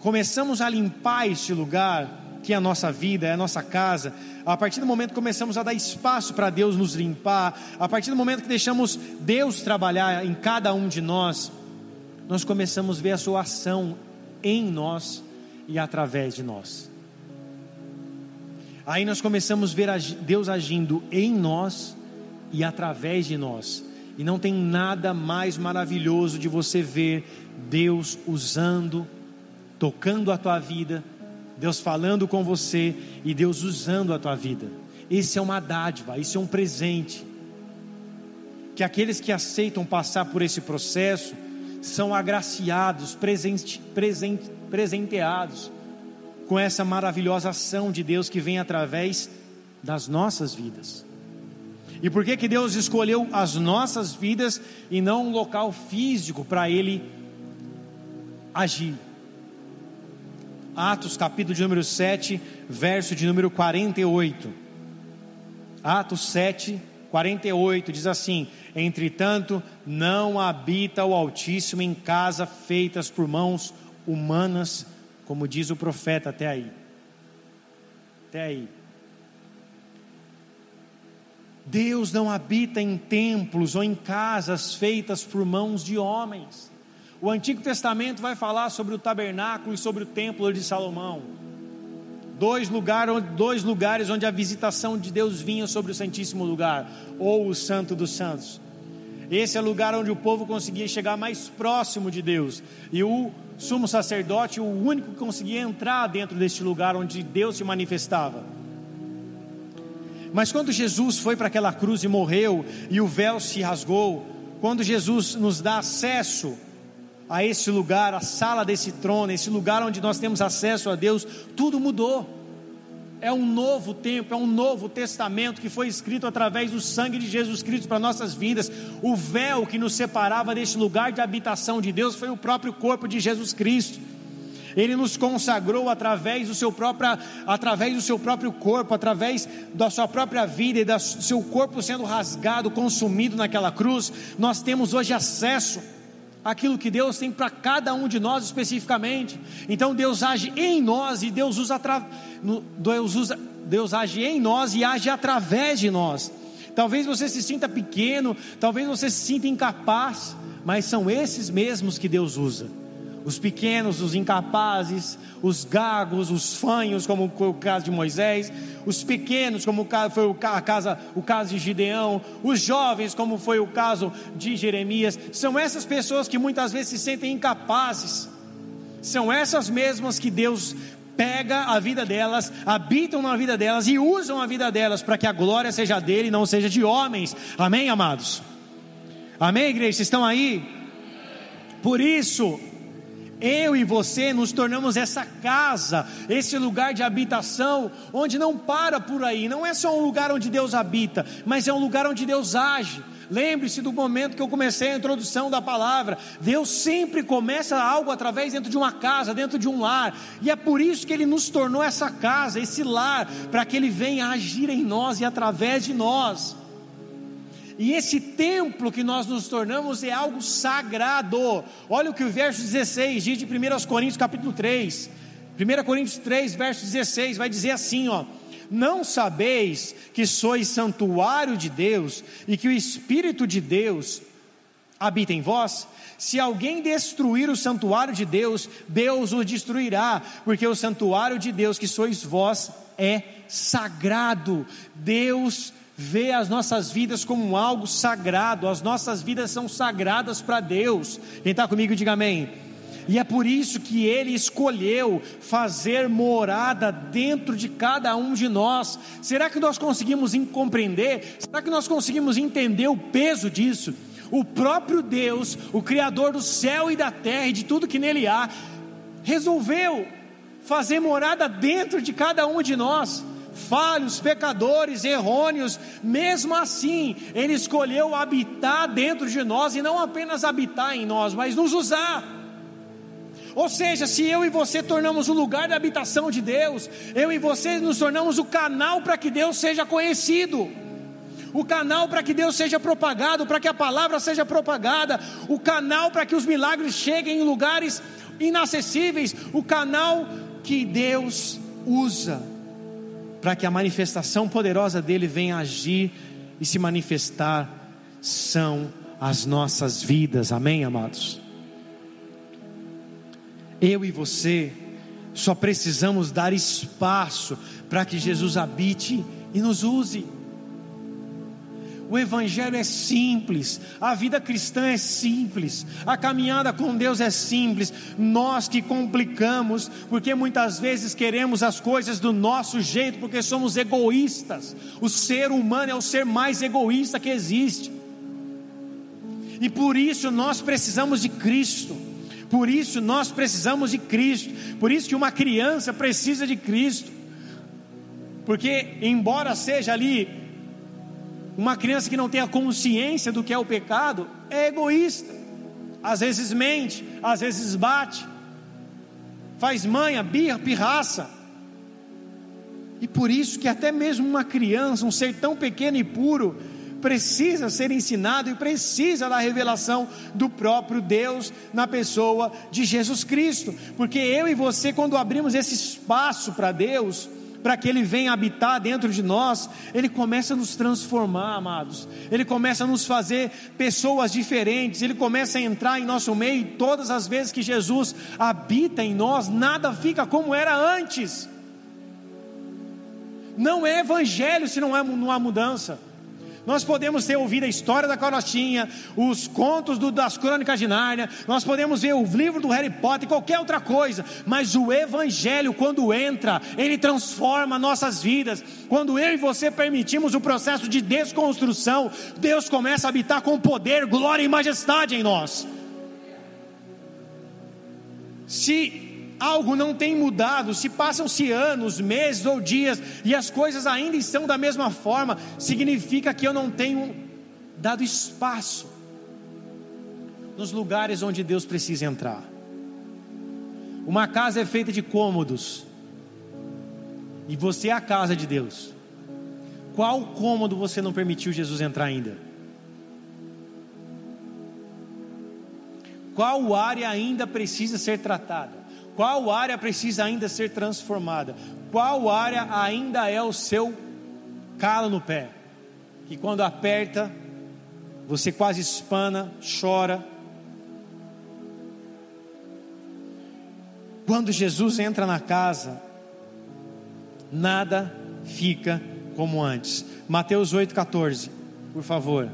começamos a limpar este lugar, que é a nossa vida, é a nossa casa, a partir do momento que começamos a dar espaço para Deus nos limpar, a partir do momento que deixamos Deus trabalhar em cada um de nós, nós começamos a ver a sua ação em nós e através de nós. Aí nós começamos a ver Deus agindo em nós e através de nós. E não tem nada mais maravilhoso de você ver Deus usando, tocando a tua vida, Deus falando com você e Deus usando a tua vida. Esse é uma dádiva, isso é um presente. Que aqueles que aceitam passar por esse processo são agraciados, presente, presente, presenteados com essa maravilhosa ação de Deus que vem através das nossas vidas. E por que, que Deus escolheu as nossas vidas e não um local físico para Ele agir? Atos capítulo de número 7, verso de número 48. Atos 7, 48 diz assim: Entretanto, não habita o Altíssimo em casa feitas por mãos humanas, como diz o profeta até aí. Até aí. Deus não habita em templos ou em casas feitas por mãos de homens. O Antigo Testamento vai falar sobre o tabernáculo e sobre o templo de Salomão. Dois, lugar, dois lugares onde a visitação de Deus vinha sobre o Santíssimo Lugar, ou o Santo dos Santos. Esse é o lugar onde o povo conseguia chegar mais próximo de Deus. E o sumo sacerdote, o único que conseguia entrar dentro deste lugar onde Deus se manifestava. Mas quando Jesus foi para aquela cruz e morreu, e o véu se rasgou, quando Jesus nos dá acesso a esse lugar, a sala desse trono, esse lugar onde nós temos acesso a Deus, tudo mudou. É um novo tempo, é um novo testamento que foi escrito através do sangue de Jesus Cristo para nossas vidas. O véu que nos separava deste lugar de habitação de Deus foi o próprio corpo de Jesus Cristo. Ele nos consagrou através do seu próprio, através do seu próprio corpo, através da sua própria vida e do seu corpo sendo rasgado, consumido naquela cruz. Nós temos hoje acesso aquilo que Deus tem para cada um de nós especificamente. Então Deus age em nós e Deus usa, Deus usa Deus age em nós e age através de nós. Talvez você se sinta pequeno, talvez você se sinta incapaz, mas são esses mesmos que Deus usa os pequenos, os incapazes, os gagos, os fanhos, como foi o caso de Moisés, os pequenos, como foi o caso, o caso de Gideão, os jovens, como foi o caso de Jeremias, são essas pessoas que muitas vezes se sentem incapazes, são essas mesmas que Deus pega a vida delas, habitam na vida delas e usam a vida delas para que a glória seja dele e não seja de homens, amém, amados? Amém, igreja? Vocês estão aí? Por isso, eu e você nos tornamos essa casa, esse lugar de habitação, onde não para por aí, não é só um lugar onde Deus habita, mas é um lugar onde Deus age. Lembre-se do momento que eu comecei a introdução da palavra. Deus sempre começa algo através dentro de uma casa, dentro de um lar, e é por isso que Ele nos tornou essa casa, esse lar, para que Ele venha agir em nós e através de nós. E esse templo que nós nos tornamos é algo sagrado. Olha o que o verso 16 diz de 1 Coríntios capítulo 3. 1 Coríntios 3, verso 16, vai dizer assim, ó: Não sabeis que sois santuário de Deus e que o Espírito de Deus habita em vós? Se alguém destruir o santuário de Deus, Deus o destruirá, porque o santuário de Deus que sois vós é sagrado. Deus vê as nossas vidas como algo sagrado, as nossas vidas são sagradas para Deus. Quem está comigo, diga amém. E é por isso que Ele escolheu fazer morada dentro de cada um de nós. Será que nós conseguimos compreender? Será que nós conseguimos entender o peso disso? O próprio Deus, o Criador do céu e da terra e de tudo que nele há, resolveu fazer morada dentro de cada um de nós falhos, pecadores, errôneos, mesmo assim, Ele escolheu habitar dentro de nós e não apenas habitar em nós, mas nos usar. Ou seja, se eu e você tornamos o lugar da habitação de Deus, eu e você nos tornamos o canal para que Deus seja conhecido, o canal para que Deus seja propagado, para que a palavra seja propagada, o canal para que os milagres cheguem em lugares inacessíveis, o canal que Deus usa para que a manifestação poderosa dele venha agir e se manifestar, são as nossas vidas, amém, amados? Eu e você só precisamos dar espaço para que Jesus habite e nos use. O Evangelho é simples, a vida cristã é simples, a caminhada com Deus é simples. Nós que complicamos, porque muitas vezes queremos as coisas do nosso jeito, porque somos egoístas. O ser humano é o ser mais egoísta que existe, e por isso nós precisamos de Cristo. Por isso nós precisamos de Cristo. Por isso que uma criança precisa de Cristo. Porque, embora seja ali uma criança que não tem a consciência do que é o pecado é egoísta. Às vezes mente, às vezes bate, faz manha, birra, pirraça. E por isso que até mesmo uma criança, um ser tão pequeno e puro, precisa ser ensinado e precisa da revelação do próprio Deus na pessoa de Jesus Cristo. Porque eu e você, quando abrimos esse espaço para Deus, para que Ele venha habitar dentro de nós, Ele começa a nos transformar, amados. Ele começa a nos fazer pessoas diferentes. Ele começa a entrar em nosso meio. E todas as vezes que Jesus habita em nós, nada fica como era antes. Não é evangelho se não, é, não há mudança. Nós podemos ter ouvido a história da carochinha, os contos do, das crônicas de Nárnia, nós podemos ver o livro do Harry Potter, qualquer outra coisa, mas o Evangelho, quando entra, ele transforma nossas vidas. Quando eu e você permitimos o processo de desconstrução, Deus começa a habitar com poder, glória e majestade em nós. Se algo não tem mudado, se passam-se anos, meses ou dias e as coisas ainda estão da mesma forma, significa que eu não tenho dado espaço nos lugares onde Deus precisa entrar. Uma casa é feita de cômodos, e você é a casa de Deus. Qual cômodo você não permitiu Jesus entrar ainda? Qual área ainda precisa ser tratada? Qual área precisa ainda ser transformada? Qual área ainda é o seu calo no pé? Que quando aperta, você quase espana, chora. Quando Jesus entra na casa, nada fica como antes. Mateus 8,14, por favor.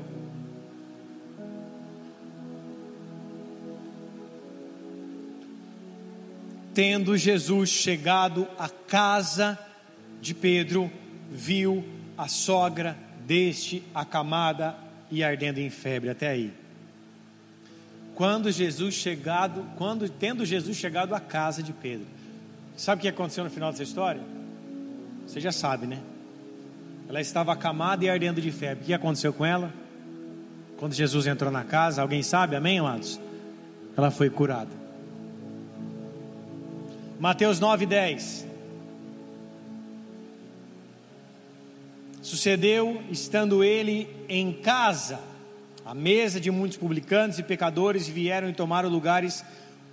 Tendo Jesus chegado à casa de Pedro, viu a sogra deste acamada e ardendo em febre. Até aí. Quando Jesus chegado, quando tendo Jesus chegado à casa de Pedro, sabe o que aconteceu no final dessa história? Você já sabe, né? Ela estava acamada e ardendo de febre. O que aconteceu com ela? Quando Jesus entrou na casa, alguém sabe? Amém, amados? Ela foi curada. Mateus 9, 10. Sucedeu, estando ele em casa, à mesa de muitos publicanos e pecadores vieram e tomaram lugares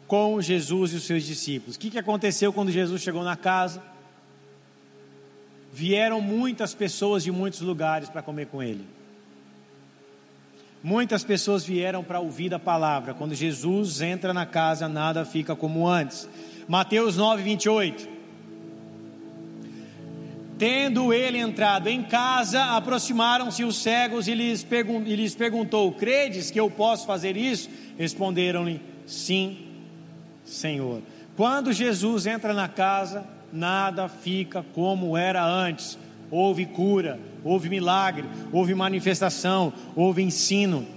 com Jesus e os seus discípulos. O que, que aconteceu quando Jesus chegou na casa? Vieram muitas pessoas de muitos lugares para comer com ele. Muitas pessoas vieram para ouvir a palavra. Quando Jesus entra na casa, nada fica como antes. Mateus 9, 28. Tendo ele entrado em casa, aproximaram-se os cegos e lhes, pergun e lhes perguntou: Credes que eu posso fazer isso? Responderam-lhe: Sim, Senhor. Quando Jesus entra na casa, nada fica como era antes. Houve cura, houve milagre, houve manifestação, houve ensino.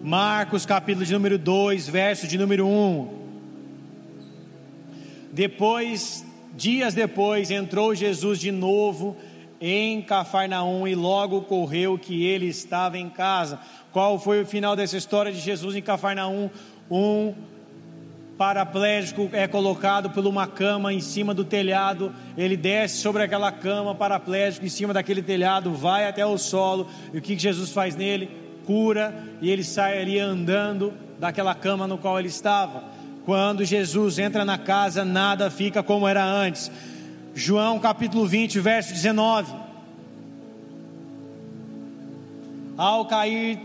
Marcos capítulo de número 2, verso de número 1. Depois, dias depois, entrou Jesus de novo em Cafarnaum e logo correu que ele estava em casa. Qual foi o final dessa história de Jesus em Cafarnaum? Um paraplégico é colocado por uma cama em cima do telhado, ele desce sobre aquela cama, paraplégico em cima daquele telhado, vai até o solo, e o que Jesus faz nele? Cura, e ele sai ali andando daquela cama no qual ele estava. Quando Jesus entra na casa, nada fica como era antes. João capítulo 20, verso 19. Ao cair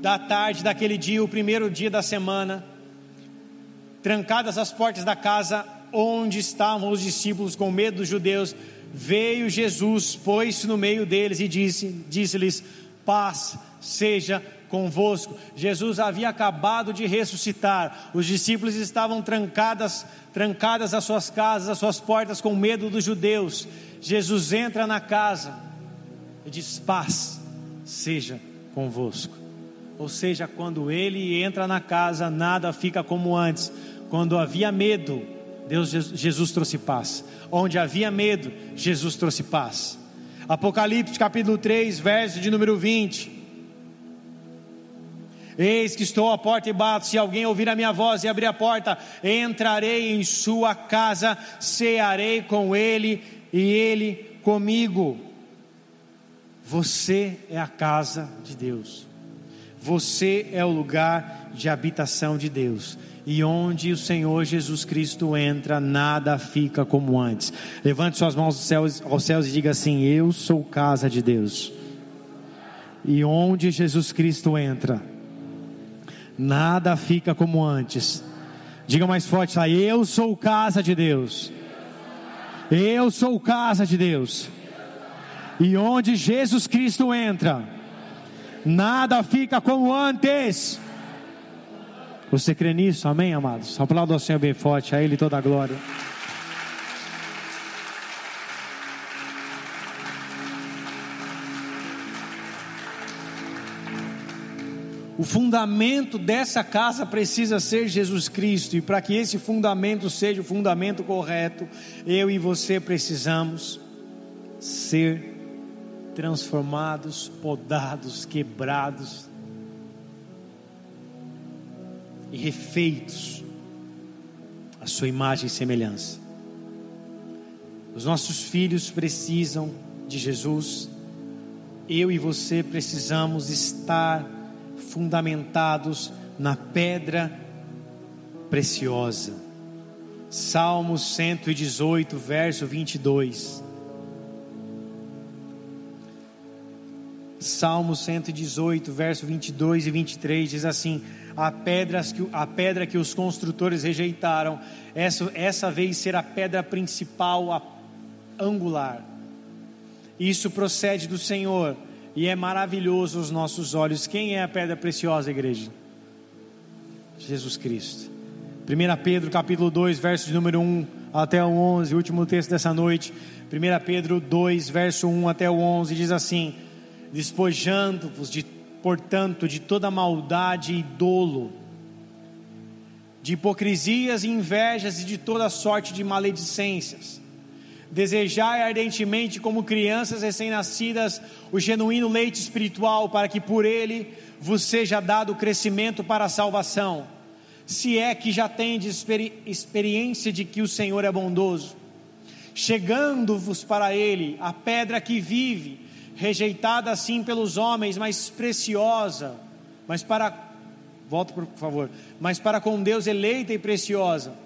da tarde daquele dia, o primeiro dia da semana, trancadas as portas da casa onde estavam os discípulos com medo dos judeus, veio Jesus, pôs-se no meio deles e disse: disse-lhes: Paz seja convosco. Jesus havia acabado de ressuscitar. Os discípulos estavam trancadas, trancadas as suas casas, as suas portas com medo dos judeus. Jesus entra na casa e diz: "Paz seja convosco". Ou seja, quando ele entra na casa, nada fica como antes. Quando havia medo, Deus Jesus trouxe paz. Onde havia medo, Jesus trouxe paz. Apocalipse capítulo 3, verso de número 20. Eis que estou à porta e bato. Se alguém ouvir a minha voz e abrir a porta, entrarei em sua casa, cearei com ele e ele comigo. Você é a casa de Deus. Você é o lugar de habitação de Deus. E onde o Senhor Jesus Cristo entra, nada fica como antes. Levante suas mãos aos céus, aos céus e diga assim: Eu sou casa de Deus. E onde Jesus Cristo entra, nada fica como antes. Diga mais forte lá, eu sou casa de Deus. Eu sou casa de Deus. E onde Jesus Cristo entra, nada fica como antes. Você crê nisso? Amém, amados? Aplauda o Senhor bem forte, a Ele toda a glória. O fundamento dessa casa precisa ser Jesus Cristo, e para que esse fundamento seja o fundamento correto, eu e você precisamos ser transformados, podados, quebrados e refeitos à sua imagem e semelhança. Os nossos filhos precisam de Jesus, eu e você precisamos estar fundamentados na pedra preciosa. Salmo 118, verso 22. Salmo 118, verso 22 e 23 diz assim: a pedra que, a pedra que os construtores rejeitaram, essa, essa vez ser a pedra principal, a angular. Isso procede do Senhor e é maravilhoso aos nossos olhos. Quem é a pedra preciosa, igreja? Jesus Cristo. 1 Pedro capítulo 2, verso de número 1 até o 11, último texto dessa noite. 1 Pedro 2, verso 1 até o 11 diz assim: despojando-vos de, portanto, de toda maldade e dolo, de hipocrisias e invejas e de toda sorte de maledicências. Desejai ardentemente, como crianças recém-nascidas, o genuíno leite espiritual, para que por ele vos seja dado crescimento para a salvação, se é que já tendes experi experiência de que o Senhor é bondoso, chegando-vos para ele a pedra que vive, rejeitada assim pelos homens, mas preciosa, mas para volta por favor, mas para com Deus eleita e preciosa.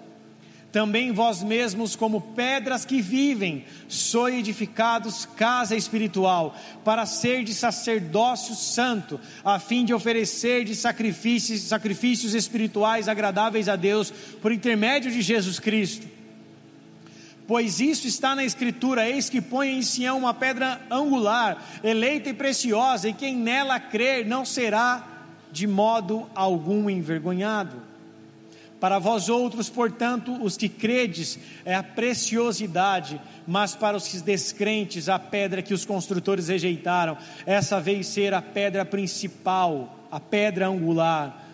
Também vós mesmos, como pedras que vivem, sois edificados casa espiritual, para ser de sacerdócio santo, a fim de oferecer de sacrifícios, sacrifícios espirituais agradáveis a Deus, por intermédio de Jesus Cristo pois isso está na Escritura: eis que põe em Sião uma pedra angular, eleita e preciosa, e quem nela crer não será de modo algum envergonhado. Para vós outros, portanto, os que credes, é a preciosidade, mas para os descrentes, a pedra que os construtores rejeitaram, essa veio ser a pedra principal, a pedra angular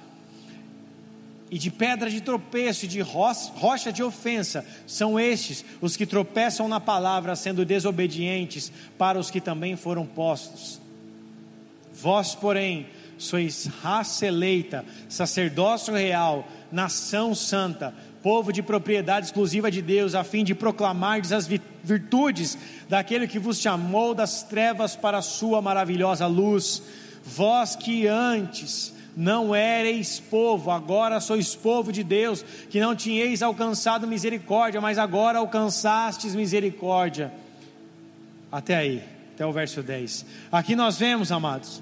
e de pedra de tropeço e de rocha de ofensa, são estes os que tropeçam na palavra, sendo desobedientes para os que também foram postos. Vós, porém, sois raça eleita, sacerdócio real, nação santa, povo de propriedade exclusiva de Deus, a fim de proclamar as virtudes daquele que vos chamou das trevas para a sua maravilhosa luz. Vós que antes não ereis povo, agora sois povo de Deus, que não tinhais alcançado misericórdia, mas agora alcançastes misericórdia. Até aí, até o verso 10. Aqui nós vemos, amados,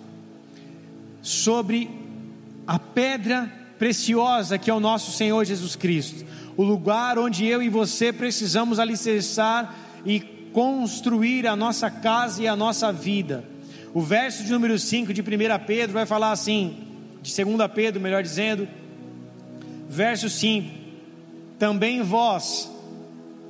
sobre a pedra preciosa que é o nosso Senhor Jesus Cristo, o lugar onde eu e você precisamos alicerçar e construir a nossa casa e a nossa vida. O verso de número 5 de 1 Pedro vai falar assim: de 2 Pedro, melhor dizendo, verso 5: Também vós,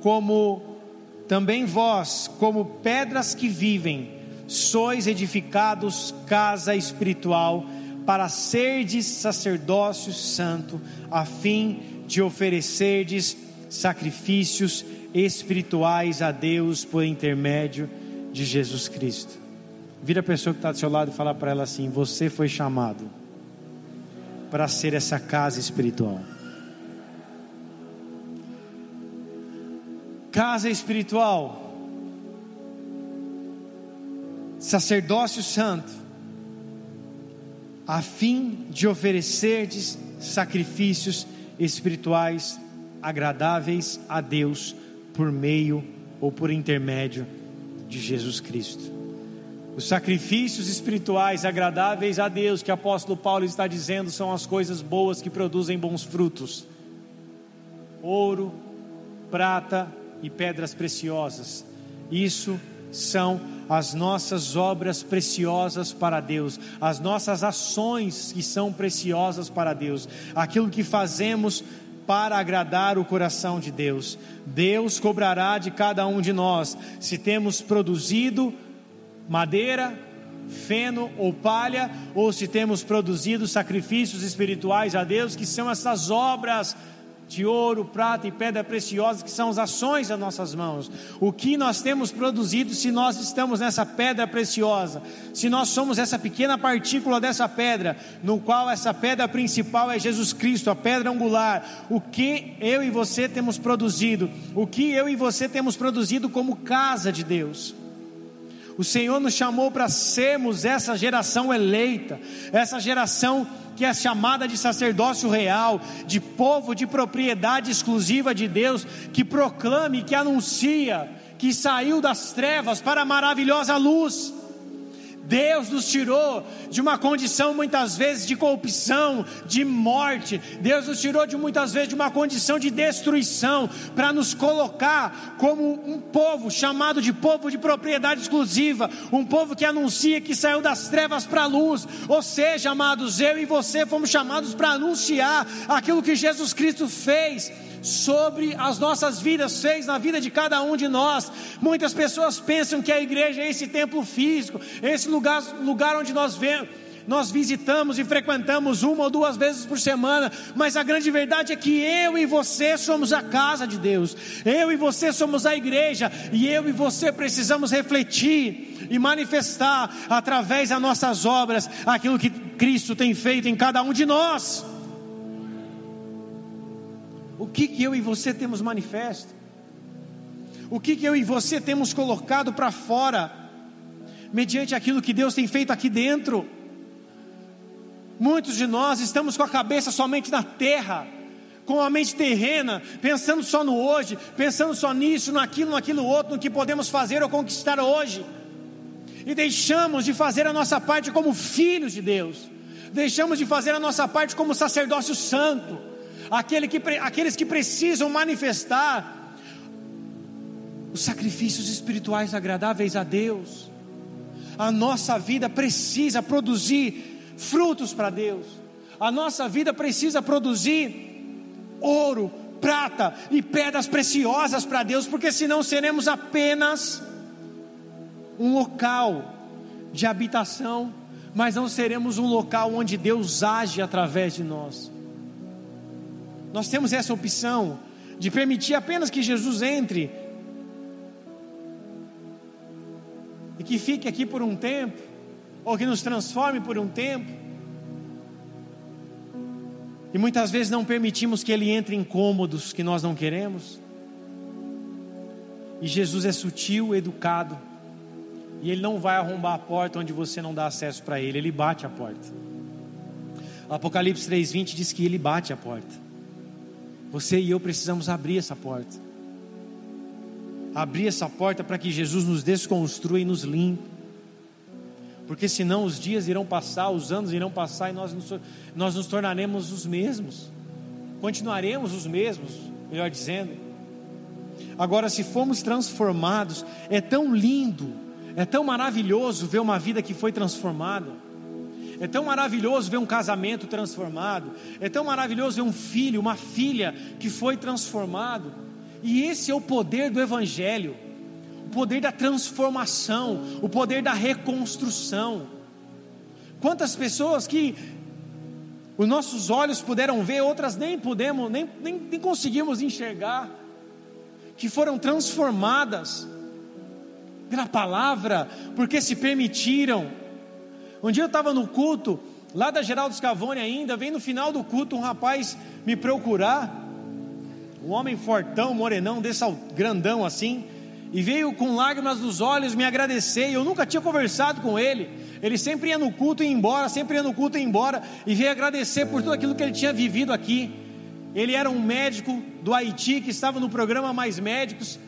como também vós, como pedras que vivem, sois edificados casa espiritual, para serdes sacerdócio santo, a fim de oferecerdes sacrifícios espirituais a Deus por intermédio de Jesus Cristo. Vira a pessoa que está do seu lado e fala para ela assim: Você foi chamado para ser essa casa espiritual. Casa espiritual, sacerdócio santo, a fim de oferecerdes sacrifícios espirituais agradáveis a Deus por meio ou por intermédio de Jesus Cristo. Os sacrifícios espirituais agradáveis a Deus, que o apóstolo Paulo está dizendo, são as coisas boas que produzem bons frutos: ouro, prata e pedras preciosas. Isso são as nossas obras preciosas para Deus, as nossas ações que são preciosas para Deus, aquilo que fazemos para agradar o coração de Deus. Deus cobrará de cada um de nós se temos produzido madeira, feno ou palha, ou se temos produzido sacrifícios espirituais a Deus, que são essas obras de ouro, prata e pedra preciosa, que são as ações das nossas mãos. O que nós temos produzido se nós estamos nessa pedra preciosa, se nós somos essa pequena partícula dessa pedra, no qual essa pedra principal é Jesus Cristo, a pedra angular. O que eu e você temos produzido, o que eu e você temos produzido como casa de Deus O Senhor nos chamou para sermos essa geração eleita, essa geração que é chamada de sacerdócio real, de povo de propriedade exclusiva de Deus, que proclame, que anuncia que saiu das trevas para a maravilhosa luz. Deus nos tirou de uma condição muitas vezes de corrupção, de morte. Deus nos tirou de muitas vezes de uma condição de destruição para nos colocar como um povo chamado de povo de propriedade exclusiva, um povo que anuncia que saiu das trevas para a luz. Ou seja, amados, eu e você fomos chamados para anunciar aquilo que Jesus Cristo fez sobre as nossas vidas, fez na vida de cada um de nós. Muitas pessoas pensam que a igreja é esse templo físico, esse lugar, lugar onde nós vemos nós visitamos e frequentamos uma ou duas vezes por semana, mas a grande verdade é que eu e você somos a casa de Deus, eu e você somos a igreja, e eu e você precisamos refletir e manifestar através das nossas obras aquilo que Cristo tem feito em cada um de nós. O que, que eu e você temos manifesto? O que, que eu e você temos colocado para fora, mediante aquilo que Deus tem feito aqui dentro? Muitos de nós estamos com a cabeça somente na terra, com a mente terrena, pensando só no hoje, pensando só nisso, naquilo, naquilo outro, no que podemos fazer ou conquistar hoje, e deixamos de fazer a nossa parte como filhos de Deus, deixamos de fazer a nossa parte como sacerdócio santo aquele que, aqueles que precisam manifestar os sacrifícios espirituais agradáveis a Deus. A nossa vida precisa produzir frutos para Deus. A nossa vida precisa produzir ouro, prata e pedras preciosas para Deus, porque senão seremos apenas um local de habitação, mas não seremos um local onde Deus age através de nós. Nós temos essa opção de permitir apenas que Jesus entre e que fique aqui por um tempo, ou que nos transforme por um tempo. E muitas vezes não permitimos que Ele entre em cômodos que nós não queremos. E Jesus é sutil, educado, e Ele não vai arrombar a porta onde você não dá acesso para Ele, Ele bate a porta. Apocalipse 3,20 diz que Ele bate a porta. Você e eu precisamos abrir essa porta. Abrir essa porta para que Jesus nos desconstrua e nos limpe. Porque senão os dias irão passar, os anos irão passar e nós nos, nós nos tornaremos os mesmos. Continuaremos os mesmos, melhor dizendo. Agora, se formos transformados, é tão lindo, é tão maravilhoso ver uma vida que foi transformada. É tão maravilhoso ver um casamento transformado. É tão maravilhoso ver um filho, uma filha que foi transformado. E esse é o poder do Evangelho, o poder da transformação, o poder da reconstrução. Quantas pessoas que os nossos olhos puderam ver, outras nem pudemos, nem, nem, nem conseguimos enxergar, que foram transformadas pela palavra, porque se permitiram um dia eu estava no culto, lá da Geraldo Scavone ainda, vem no final do culto um rapaz me procurar, um homem fortão, morenão, desse grandão assim, e veio com lágrimas nos olhos me agradecer, eu nunca tinha conversado com ele, ele sempre ia no culto e ia embora, sempre ia no culto e ia embora, e veio agradecer por tudo aquilo que ele tinha vivido aqui, ele era um médico do Haiti, que estava no programa Mais Médicos,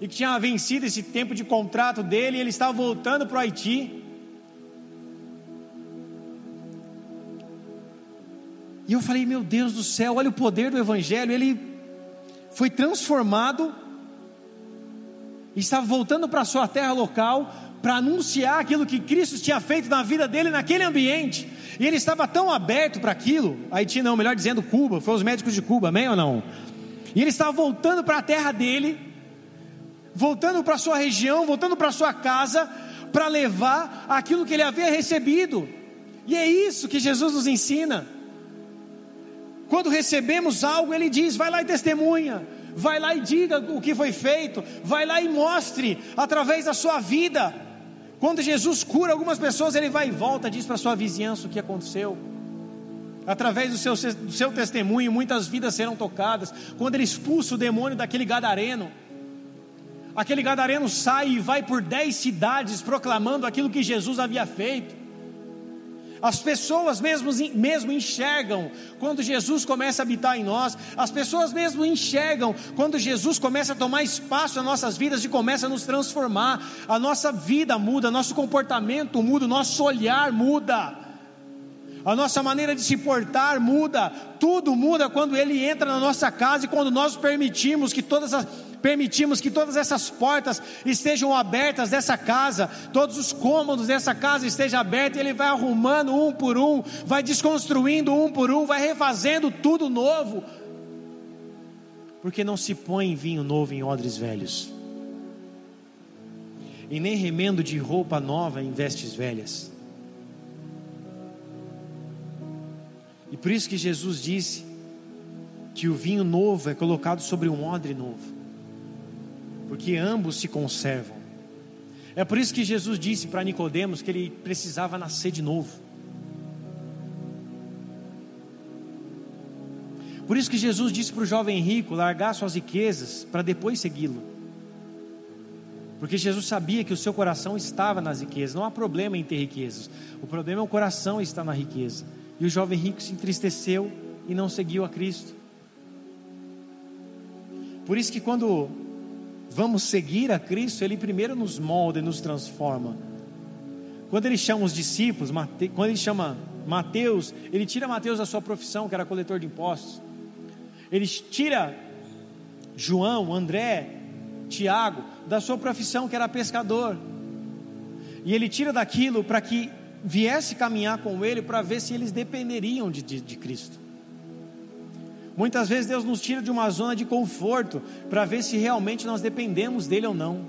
e que tinha vencido esse tempo de contrato dele, e ele estava voltando para o Haiti, E eu falei, meu Deus do céu, olha o poder do Evangelho. Ele foi transformado, estava voltando para a sua terra local para anunciar aquilo que Cristo tinha feito na vida dele naquele ambiente. E ele estava tão aberto para aquilo. Haiti não, melhor dizendo, Cuba, foi os médicos de Cuba, amém ou não? E ele estava voltando para a terra dele, voltando para a sua região, voltando para a sua casa, para levar aquilo que ele havia recebido. E é isso que Jesus nos ensina. Quando recebemos algo, Ele diz: vai lá e testemunha, vai lá e diga o que foi feito, vai lá e mostre através da sua vida. Quando Jesus cura algumas pessoas, Ele vai e volta, diz para sua vizinhança o que aconteceu. Através do seu, do seu testemunho, muitas vidas serão tocadas. Quando Ele expulsa o demônio daquele gadareno, Aquele gadareno sai e vai por dez cidades proclamando aquilo que Jesus havia feito. As pessoas mesmo, mesmo enxergam quando Jesus começa a habitar em nós, as pessoas mesmo enxergam quando Jesus começa a tomar espaço nas nossas vidas e começa a nos transformar, a nossa vida muda, nosso comportamento muda, nosso olhar muda, a nossa maneira de se portar muda, tudo muda quando Ele entra na nossa casa e quando nós permitimos que todas as permitimos que todas essas portas estejam abertas dessa casa, todos os cômodos dessa casa estejam abertos, ele vai arrumando um por um, vai desconstruindo um por um, vai refazendo tudo novo. Porque não se põe vinho novo em odres velhos, e nem remendo de roupa nova em vestes velhas. E por isso que Jesus disse que o vinho novo é colocado sobre um odre novo porque ambos se conservam. É por isso que Jesus disse para Nicodemos que ele precisava nascer de novo. Por isso que Jesus disse para o jovem rico largar suas riquezas para depois segui-lo. Porque Jesus sabia que o seu coração estava nas riquezas. Não há problema em ter riquezas. O problema é o coração estar na riqueza. E o jovem rico se entristeceu e não seguiu a Cristo. Por isso que quando vamos seguir a Cristo, Ele primeiro nos molda e nos transforma. Quando Ele chama os discípulos, quando Ele chama Mateus, Ele tira Mateus da sua profissão, que era coletor de impostos. Ele tira João, André, Tiago, da sua profissão, que era pescador. E Ele tira daquilo para que viesse caminhar com Ele, para ver se eles dependeriam de, de, de Cristo. Muitas vezes Deus nos tira de uma zona de conforto para ver se realmente nós dependemos dele ou não.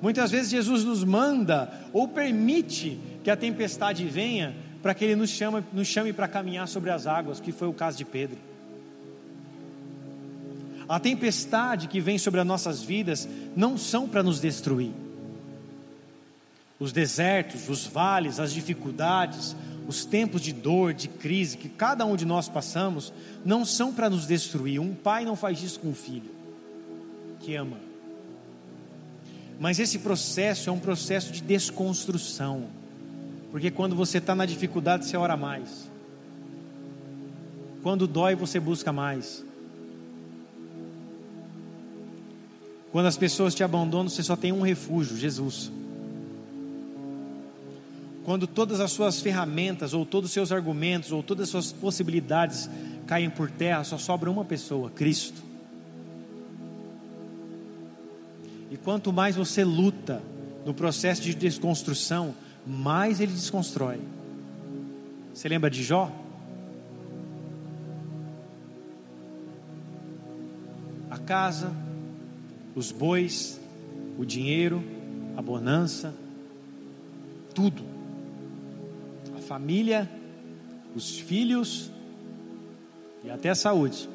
Muitas vezes Jesus nos manda ou permite que a tempestade venha para que ele nos chame, nos chame para caminhar sobre as águas, que foi o caso de Pedro. A tempestade que vem sobre as nossas vidas não são para nos destruir. Os desertos, os vales, as dificuldades, os tempos de dor, de crise que cada um de nós passamos, não são para nos destruir. Um pai não faz isso com um filho que ama. Mas esse processo é um processo de desconstrução. Porque quando você está na dificuldade, você ora mais. Quando dói, você busca mais. Quando as pessoas te abandonam, você só tem um refúgio: Jesus quando todas as suas ferramentas, ou todos os seus argumentos, ou todas as suas possibilidades caem por terra, só sobra uma pessoa: Cristo. E quanto mais você luta no processo de desconstrução, mais ele desconstrói. Você lembra de Jó? A casa, os bois, o dinheiro, a bonança, tudo família, os filhos e até a saúde.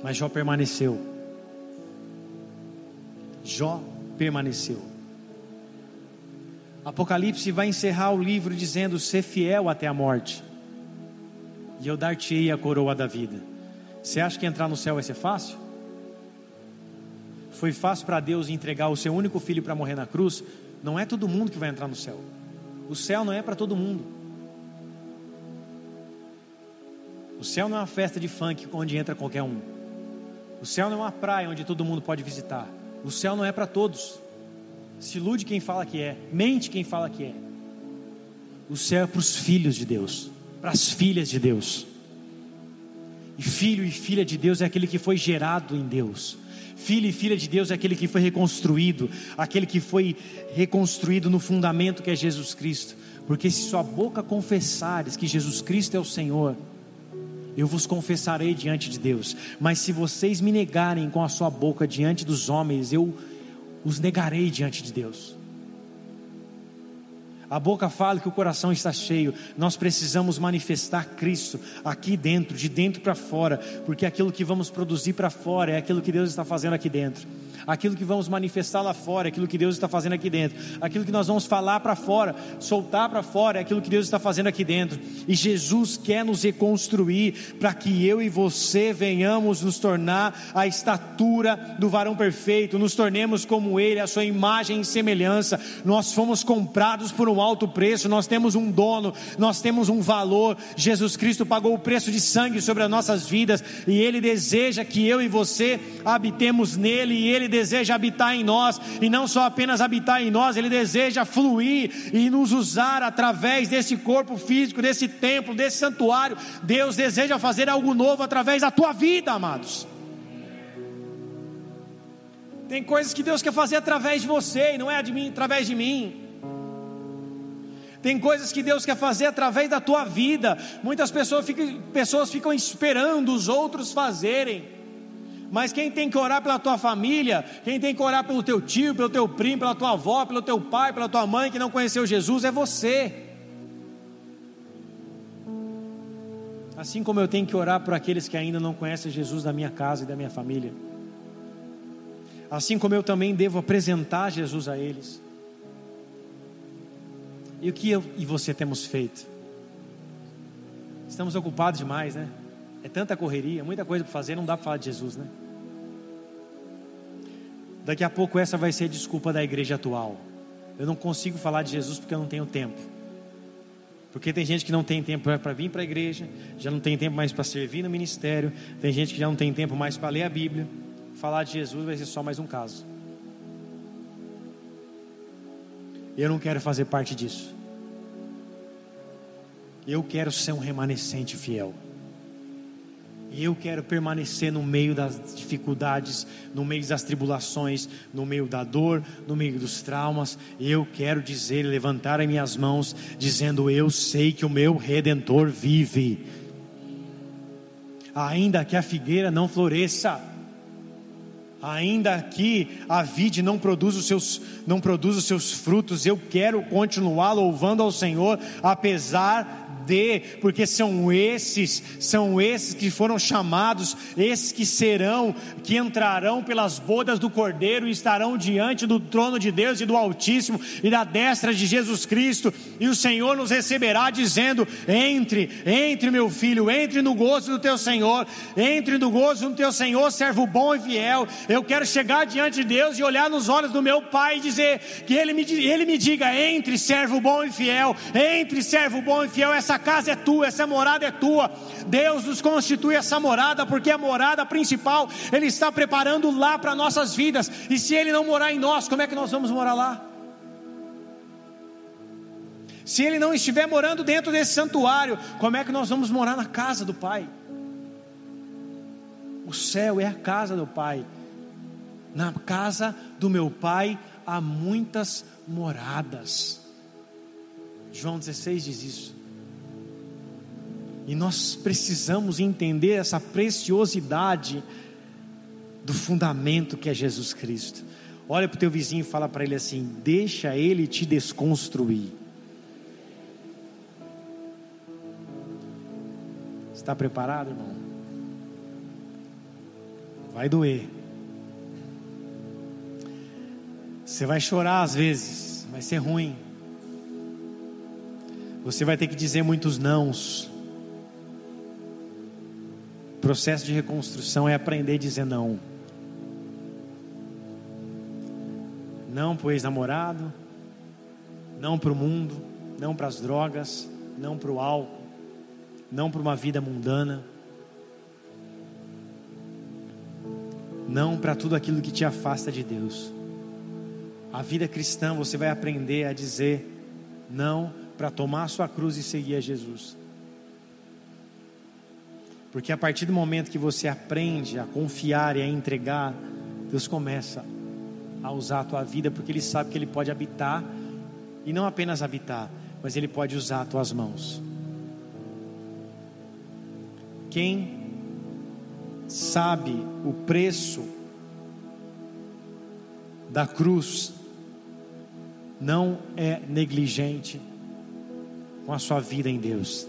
Mas Jó permaneceu. Jó permaneceu. Apocalipse vai encerrar o livro dizendo: Ser fiel até a morte, e eu dar-te-ei a coroa da vida. Você acha que entrar no céu vai ser fácil? Foi fácil para Deus entregar o seu único filho para morrer na cruz? Não é todo mundo que vai entrar no céu. O céu não é para todo mundo. O céu não é uma festa de funk onde entra qualquer um. O céu não é uma praia onde todo mundo pode visitar. O céu não é para todos. Se ilude quem fala que é, mente quem fala que é. O céu é para os filhos de Deus, para as filhas de Deus. E filho e filha de Deus é aquele que foi gerado em Deus. Filho e filha de Deus é aquele que foi reconstruído, aquele que foi reconstruído no fundamento que é Jesus Cristo. Porque se sua boca confessares que Jesus Cristo é o Senhor, eu vos confessarei diante de Deus. Mas se vocês me negarem com a sua boca diante dos homens, eu os negarei diante de Deus. A boca fala que o coração está cheio. Nós precisamos manifestar Cristo aqui dentro, de dentro para fora, porque aquilo que vamos produzir para fora é aquilo que Deus está fazendo aqui dentro aquilo que vamos manifestar lá fora, aquilo que Deus está fazendo aqui dentro, aquilo que nós vamos falar para fora, soltar para fora, é aquilo que Deus está fazendo aqui dentro. E Jesus quer nos reconstruir para que eu e você venhamos nos tornar a estatura do varão perfeito, nos tornemos como Ele, a sua imagem e semelhança. Nós fomos comprados por um alto preço, nós temos um dono, nós temos um valor. Jesus Cristo pagou o preço de sangue sobre as nossas vidas e Ele deseja que eu e você habitemos nele e Ele deseja habitar em nós, e não só apenas habitar em nós, Ele deseja fluir e nos usar através desse corpo físico, desse templo, desse santuário. Deus deseja fazer algo novo através da tua vida, amados. Tem coisas que Deus quer fazer através de você e não é mim, através de mim. Tem coisas que Deus quer fazer através da tua vida. Muitas pessoas ficam, pessoas ficam esperando os outros fazerem. Mas quem tem que orar pela tua família, quem tem que orar pelo teu tio, pelo teu primo, pela tua avó, pelo teu pai, pela tua mãe que não conheceu Jesus, é você. Assim como eu tenho que orar por aqueles que ainda não conhecem Jesus da minha casa e da minha família. Assim como eu também devo apresentar Jesus a eles. E o que eu e você temos feito? Estamos ocupados demais, né? É tanta correria, muita coisa para fazer, não dá para falar de Jesus, né? Daqui a pouco essa vai ser a desculpa da igreja atual. Eu não consigo falar de Jesus porque eu não tenho tempo. Porque tem gente que não tem tempo para vir para a igreja, já não tem tempo mais para servir no ministério, tem gente que já não tem tempo mais para ler a Bíblia. Falar de Jesus vai ser só mais um caso. Eu não quero fazer parte disso. Eu quero ser um remanescente fiel. E eu quero permanecer no meio das dificuldades, no meio das tribulações, no meio da dor, no meio dos traumas. Eu quero dizer, levantar as minhas mãos, dizendo: Eu sei que o meu redentor vive. Ainda que a figueira não floresça, ainda que a vide não produza os seus, não produza os seus frutos, eu quero continuar louvando ao Senhor, apesar de, porque são esses, são esses que foram chamados, esses que serão, que entrarão pelas bodas do Cordeiro e estarão diante do trono de Deus e do Altíssimo e da destra de Jesus Cristo, e o Senhor nos receberá dizendo: Entre, entre, meu filho, entre no gozo do teu Senhor, entre no gozo do teu Senhor, servo bom e fiel. Eu quero chegar diante de Deus e olhar nos olhos do meu Pai e dizer que Ele me, ele me diga: Entre, servo bom e fiel, entre, servo bom e fiel, essa essa casa é tua, essa morada é tua. Deus nos constitui essa morada, porque a morada principal Ele está preparando lá para nossas vidas. E se Ele não morar em nós, como é que nós vamos morar lá? Se Ele não estiver morando dentro desse santuário, como é que nós vamos morar na casa do Pai? O céu é a casa do Pai. Na casa do meu Pai há muitas moradas. João 16 diz isso. E nós precisamos entender essa preciosidade do fundamento que é Jesus Cristo. Olha para o teu vizinho e fala para ele assim: deixa ele te desconstruir. Está preparado, irmão? Vai doer. Você vai chorar às vezes, vai ser ruim. Você vai ter que dizer muitos nãos processo de reconstrução é aprender a dizer não. Não para o ex-namorado, não para o mundo, não para as drogas, não para o álcool, não para uma vida mundana, não para tudo aquilo que te afasta de Deus. A vida cristã você vai aprender a dizer não para tomar a sua cruz e seguir a Jesus. Porque a partir do momento que você aprende a confiar e a entregar, Deus começa a usar a tua vida, porque Ele sabe que Ele pode habitar, e não apenas habitar, mas Ele pode usar as tuas mãos. Quem sabe o preço da cruz não é negligente com a sua vida em Deus.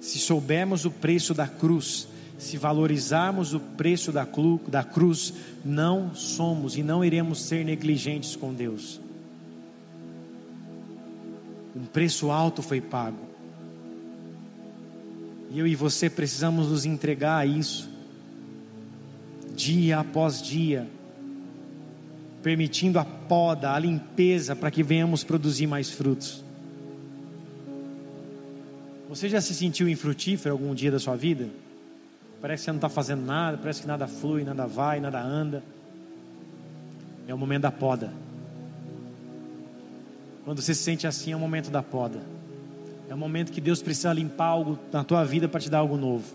Se soubermos o preço da cruz, se valorizarmos o preço da, da cruz, não somos e não iremos ser negligentes com Deus. Um preço alto foi pago. E eu e você precisamos nos entregar a isso, dia após dia, permitindo a poda, a limpeza, para que venhamos produzir mais frutos. Você já se sentiu infrutífero algum dia da sua vida? Parece que você não está fazendo nada, parece que nada flui, nada vai, nada anda. É o momento da poda. Quando você se sente assim, é o momento da poda. É o momento que Deus precisa limpar algo na tua vida para te dar algo novo.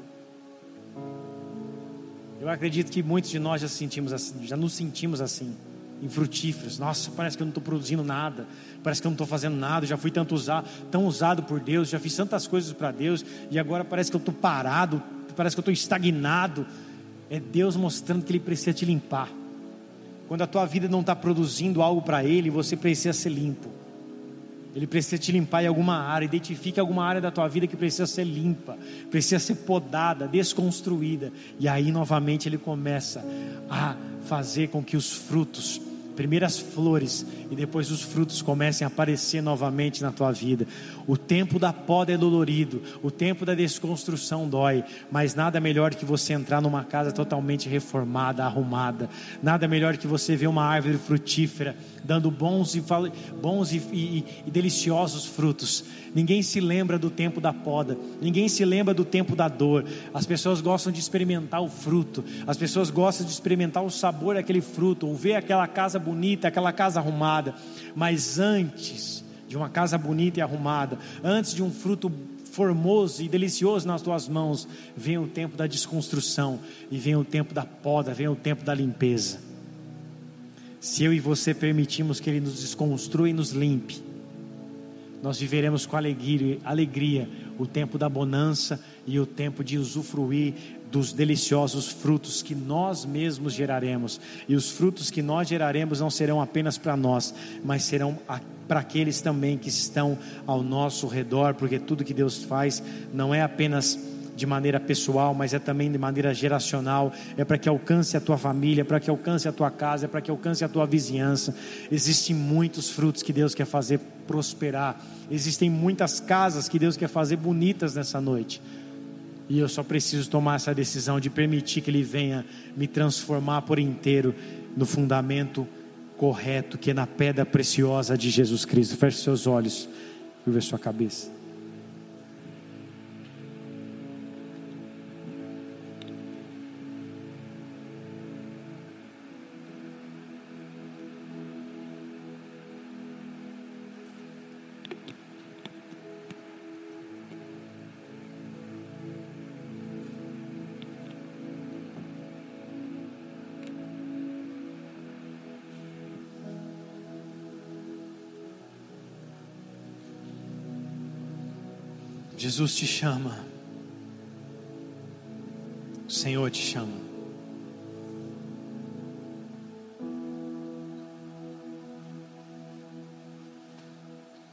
Eu acredito que muitos de nós já sentimos assim, já nos sentimos assim infrutíferos. Nossa, parece que eu não estou produzindo nada, parece que eu não estou fazendo nada. Já fui tanto usado, tão usado por Deus, já fiz tantas coisas para Deus e agora parece que eu estou parado, parece que eu estou estagnado. É Deus mostrando que Ele precisa te limpar. Quando a tua vida não está produzindo algo para Ele, você precisa ser limpo. Ele precisa te limpar em alguma área. Identifique alguma área da tua vida que precisa ser limpa, precisa ser podada, desconstruída. E aí novamente Ele começa a fazer com que os frutos primeiras flores e depois os frutos comecem a aparecer novamente na tua vida. O tempo da poda é dolorido, o tempo da desconstrução dói, mas nada melhor que você entrar numa casa totalmente reformada, arrumada. Nada melhor que você ver uma árvore frutífera dando bons e, bons e, e, e deliciosos frutos. Ninguém se lembra do tempo da poda, ninguém se lembra do tempo da dor. As pessoas gostam de experimentar o fruto, as pessoas gostam de experimentar o sabor daquele fruto, ou ver aquela casa bonita, aquela casa arrumada. Mas antes de uma casa bonita e arrumada, antes de um fruto formoso e delicioso nas tuas mãos, vem o tempo da desconstrução e vem o tempo da poda, vem o tempo da limpeza. Se eu e você permitirmos que Ele nos desconstrua e nos limpe, nós viveremos com alegria, alegria o tempo da bonança e o tempo de usufruir dos deliciosos frutos que nós mesmos geraremos. E os frutos que nós geraremos não serão apenas para nós, mas serão para aqueles também que estão ao nosso redor, porque tudo que Deus faz não é apenas de maneira pessoal, mas é também de maneira geracional, é para que alcance a tua família, para que alcance a tua casa, é para que alcance a tua vizinhança. Existem muitos frutos que Deus quer fazer prosperar, existem muitas casas que Deus quer fazer bonitas nessa noite. E eu só preciso tomar essa decisão de permitir que Ele venha me transformar por inteiro no fundamento correto, que é na pedra preciosa de Jesus Cristo. Feche seus olhos, curva sua cabeça. Jesus te chama. O Senhor te chama.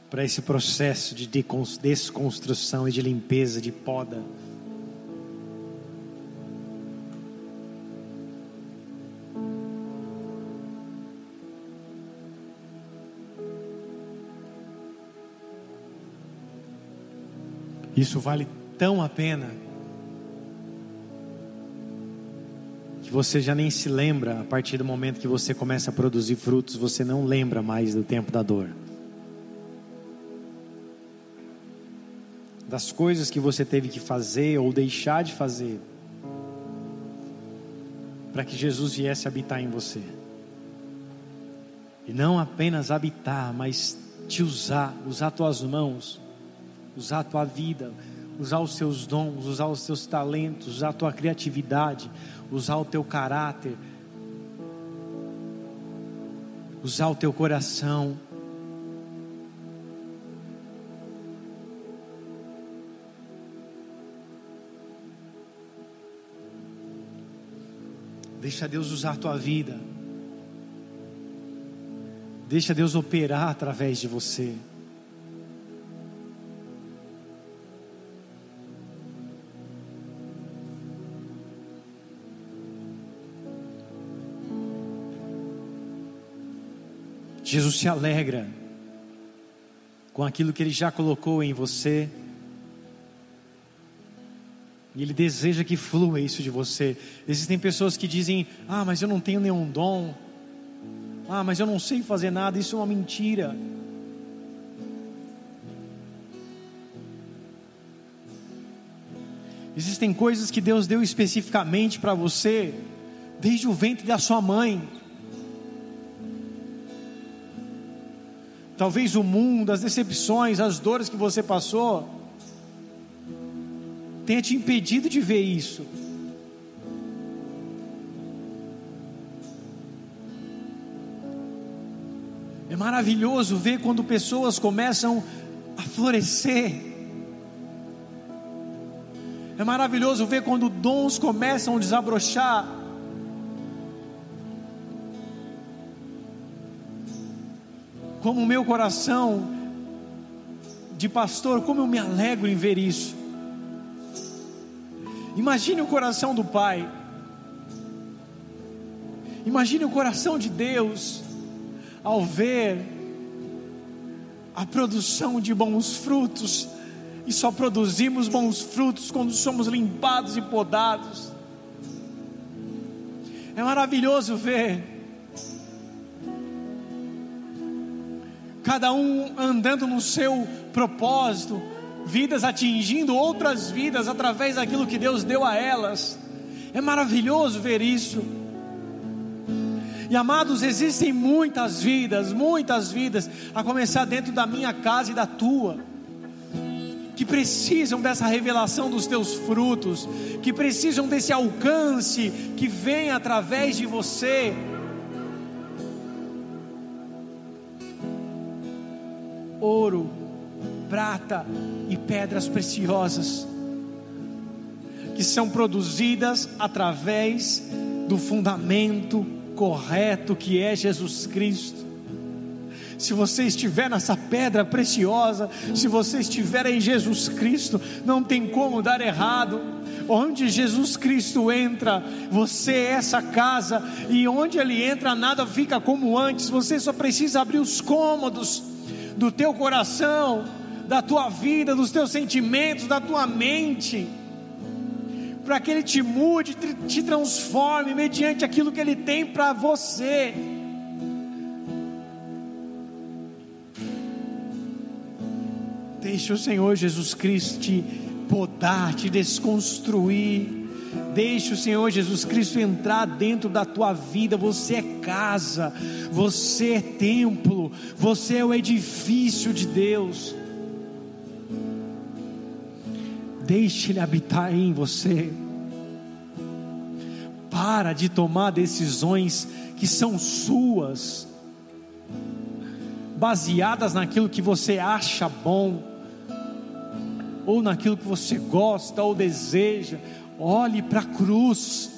Para esse processo de desconstrução e de limpeza, de poda. Isso vale tão a pena que você já nem se lembra a partir do momento que você começa a produzir frutos, você não lembra mais do tempo da dor. Das coisas que você teve que fazer ou deixar de fazer para que Jesus viesse habitar em você. E não apenas habitar, mas te usar, usar tuas mãos usar a tua vida, usar os seus dons, usar os seus talentos, usar a tua criatividade, usar o teu caráter, usar o teu coração. Deixa Deus usar a tua vida. Deixa Deus operar através de você. Jesus se alegra com aquilo que Ele já colocou em você. E Ele deseja que flua isso de você. Existem pessoas que dizem: Ah, mas eu não tenho nenhum dom. Ah, mas eu não sei fazer nada. Isso é uma mentira. Existem coisas que Deus deu especificamente para você, desde o ventre da sua mãe. Talvez o mundo, as decepções, as dores que você passou, tenha te impedido de ver isso. É maravilhoso ver quando pessoas começam a florescer. É maravilhoso ver quando dons começam a desabrochar. Como o meu coração de pastor, como eu me alegro em ver isso. Imagine o coração do Pai. Imagine o coração de Deus ao ver a produção de bons frutos. E só produzimos bons frutos quando somos limpados e podados. É maravilhoso ver cada um andando no seu propósito, vidas atingindo outras vidas através daquilo que Deus deu a elas. É maravilhoso ver isso. E amados, existem muitas vidas, muitas vidas, a começar dentro da minha casa e da tua, que precisam dessa revelação dos teus frutos, que precisam desse alcance que vem através de você ouro, prata e pedras preciosas, que são produzidas através do fundamento correto que é Jesus Cristo. Se você estiver nessa pedra preciosa, se você estiver em Jesus Cristo, não tem como dar errado. Onde Jesus Cristo entra, você é essa casa, e onde Ele entra, nada fica como antes, você só precisa abrir os cômodos do teu coração, da tua vida, dos teus sentimentos, da tua mente, para que Ele te mude, te transforme mediante aquilo que Ele tem para você. Deixe o Senhor Jesus Cristo te podar, te desconstruir Deixe o Senhor Jesus Cristo entrar dentro da tua vida. Você é casa, você é templo, você é o edifício de Deus. Deixe Ele habitar em você. Para de tomar decisões que são suas, baseadas naquilo que você acha bom, ou naquilo que você gosta ou deseja, Olhe para a cruz.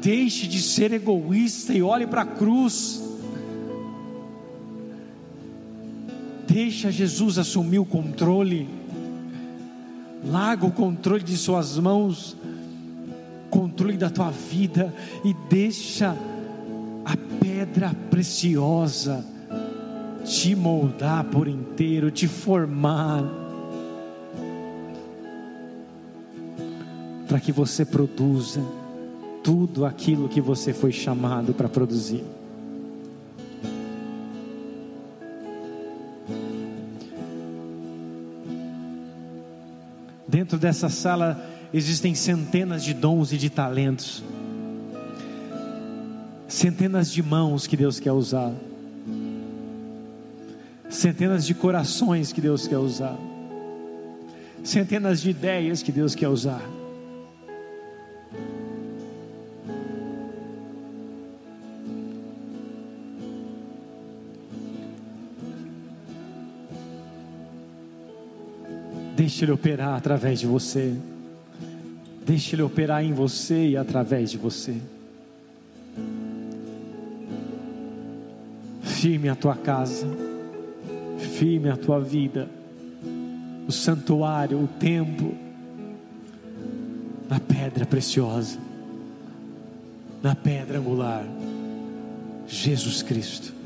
Deixe de ser egoísta e olhe para a cruz. Deixa Jesus assumir o controle. Larga o controle de suas mãos, controle da tua vida e deixa a pedra preciosa te moldar por inteiro, te formar para que você produza tudo aquilo que você foi chamado para produzir. Dentro dessa sala existem centenas de dons e de talentos, centenas de mãos que Deus quer usar, centenas de corações que Deus quer usar, centenas de ideias que Deus quer usar. Deixe Ele operar através de você. Deixe Ele operar em você e através de você. firme a tua casa, firme a tua vida, o santuário, o templo, na pedra preciosa, na pedra angular, Jesus Cristo.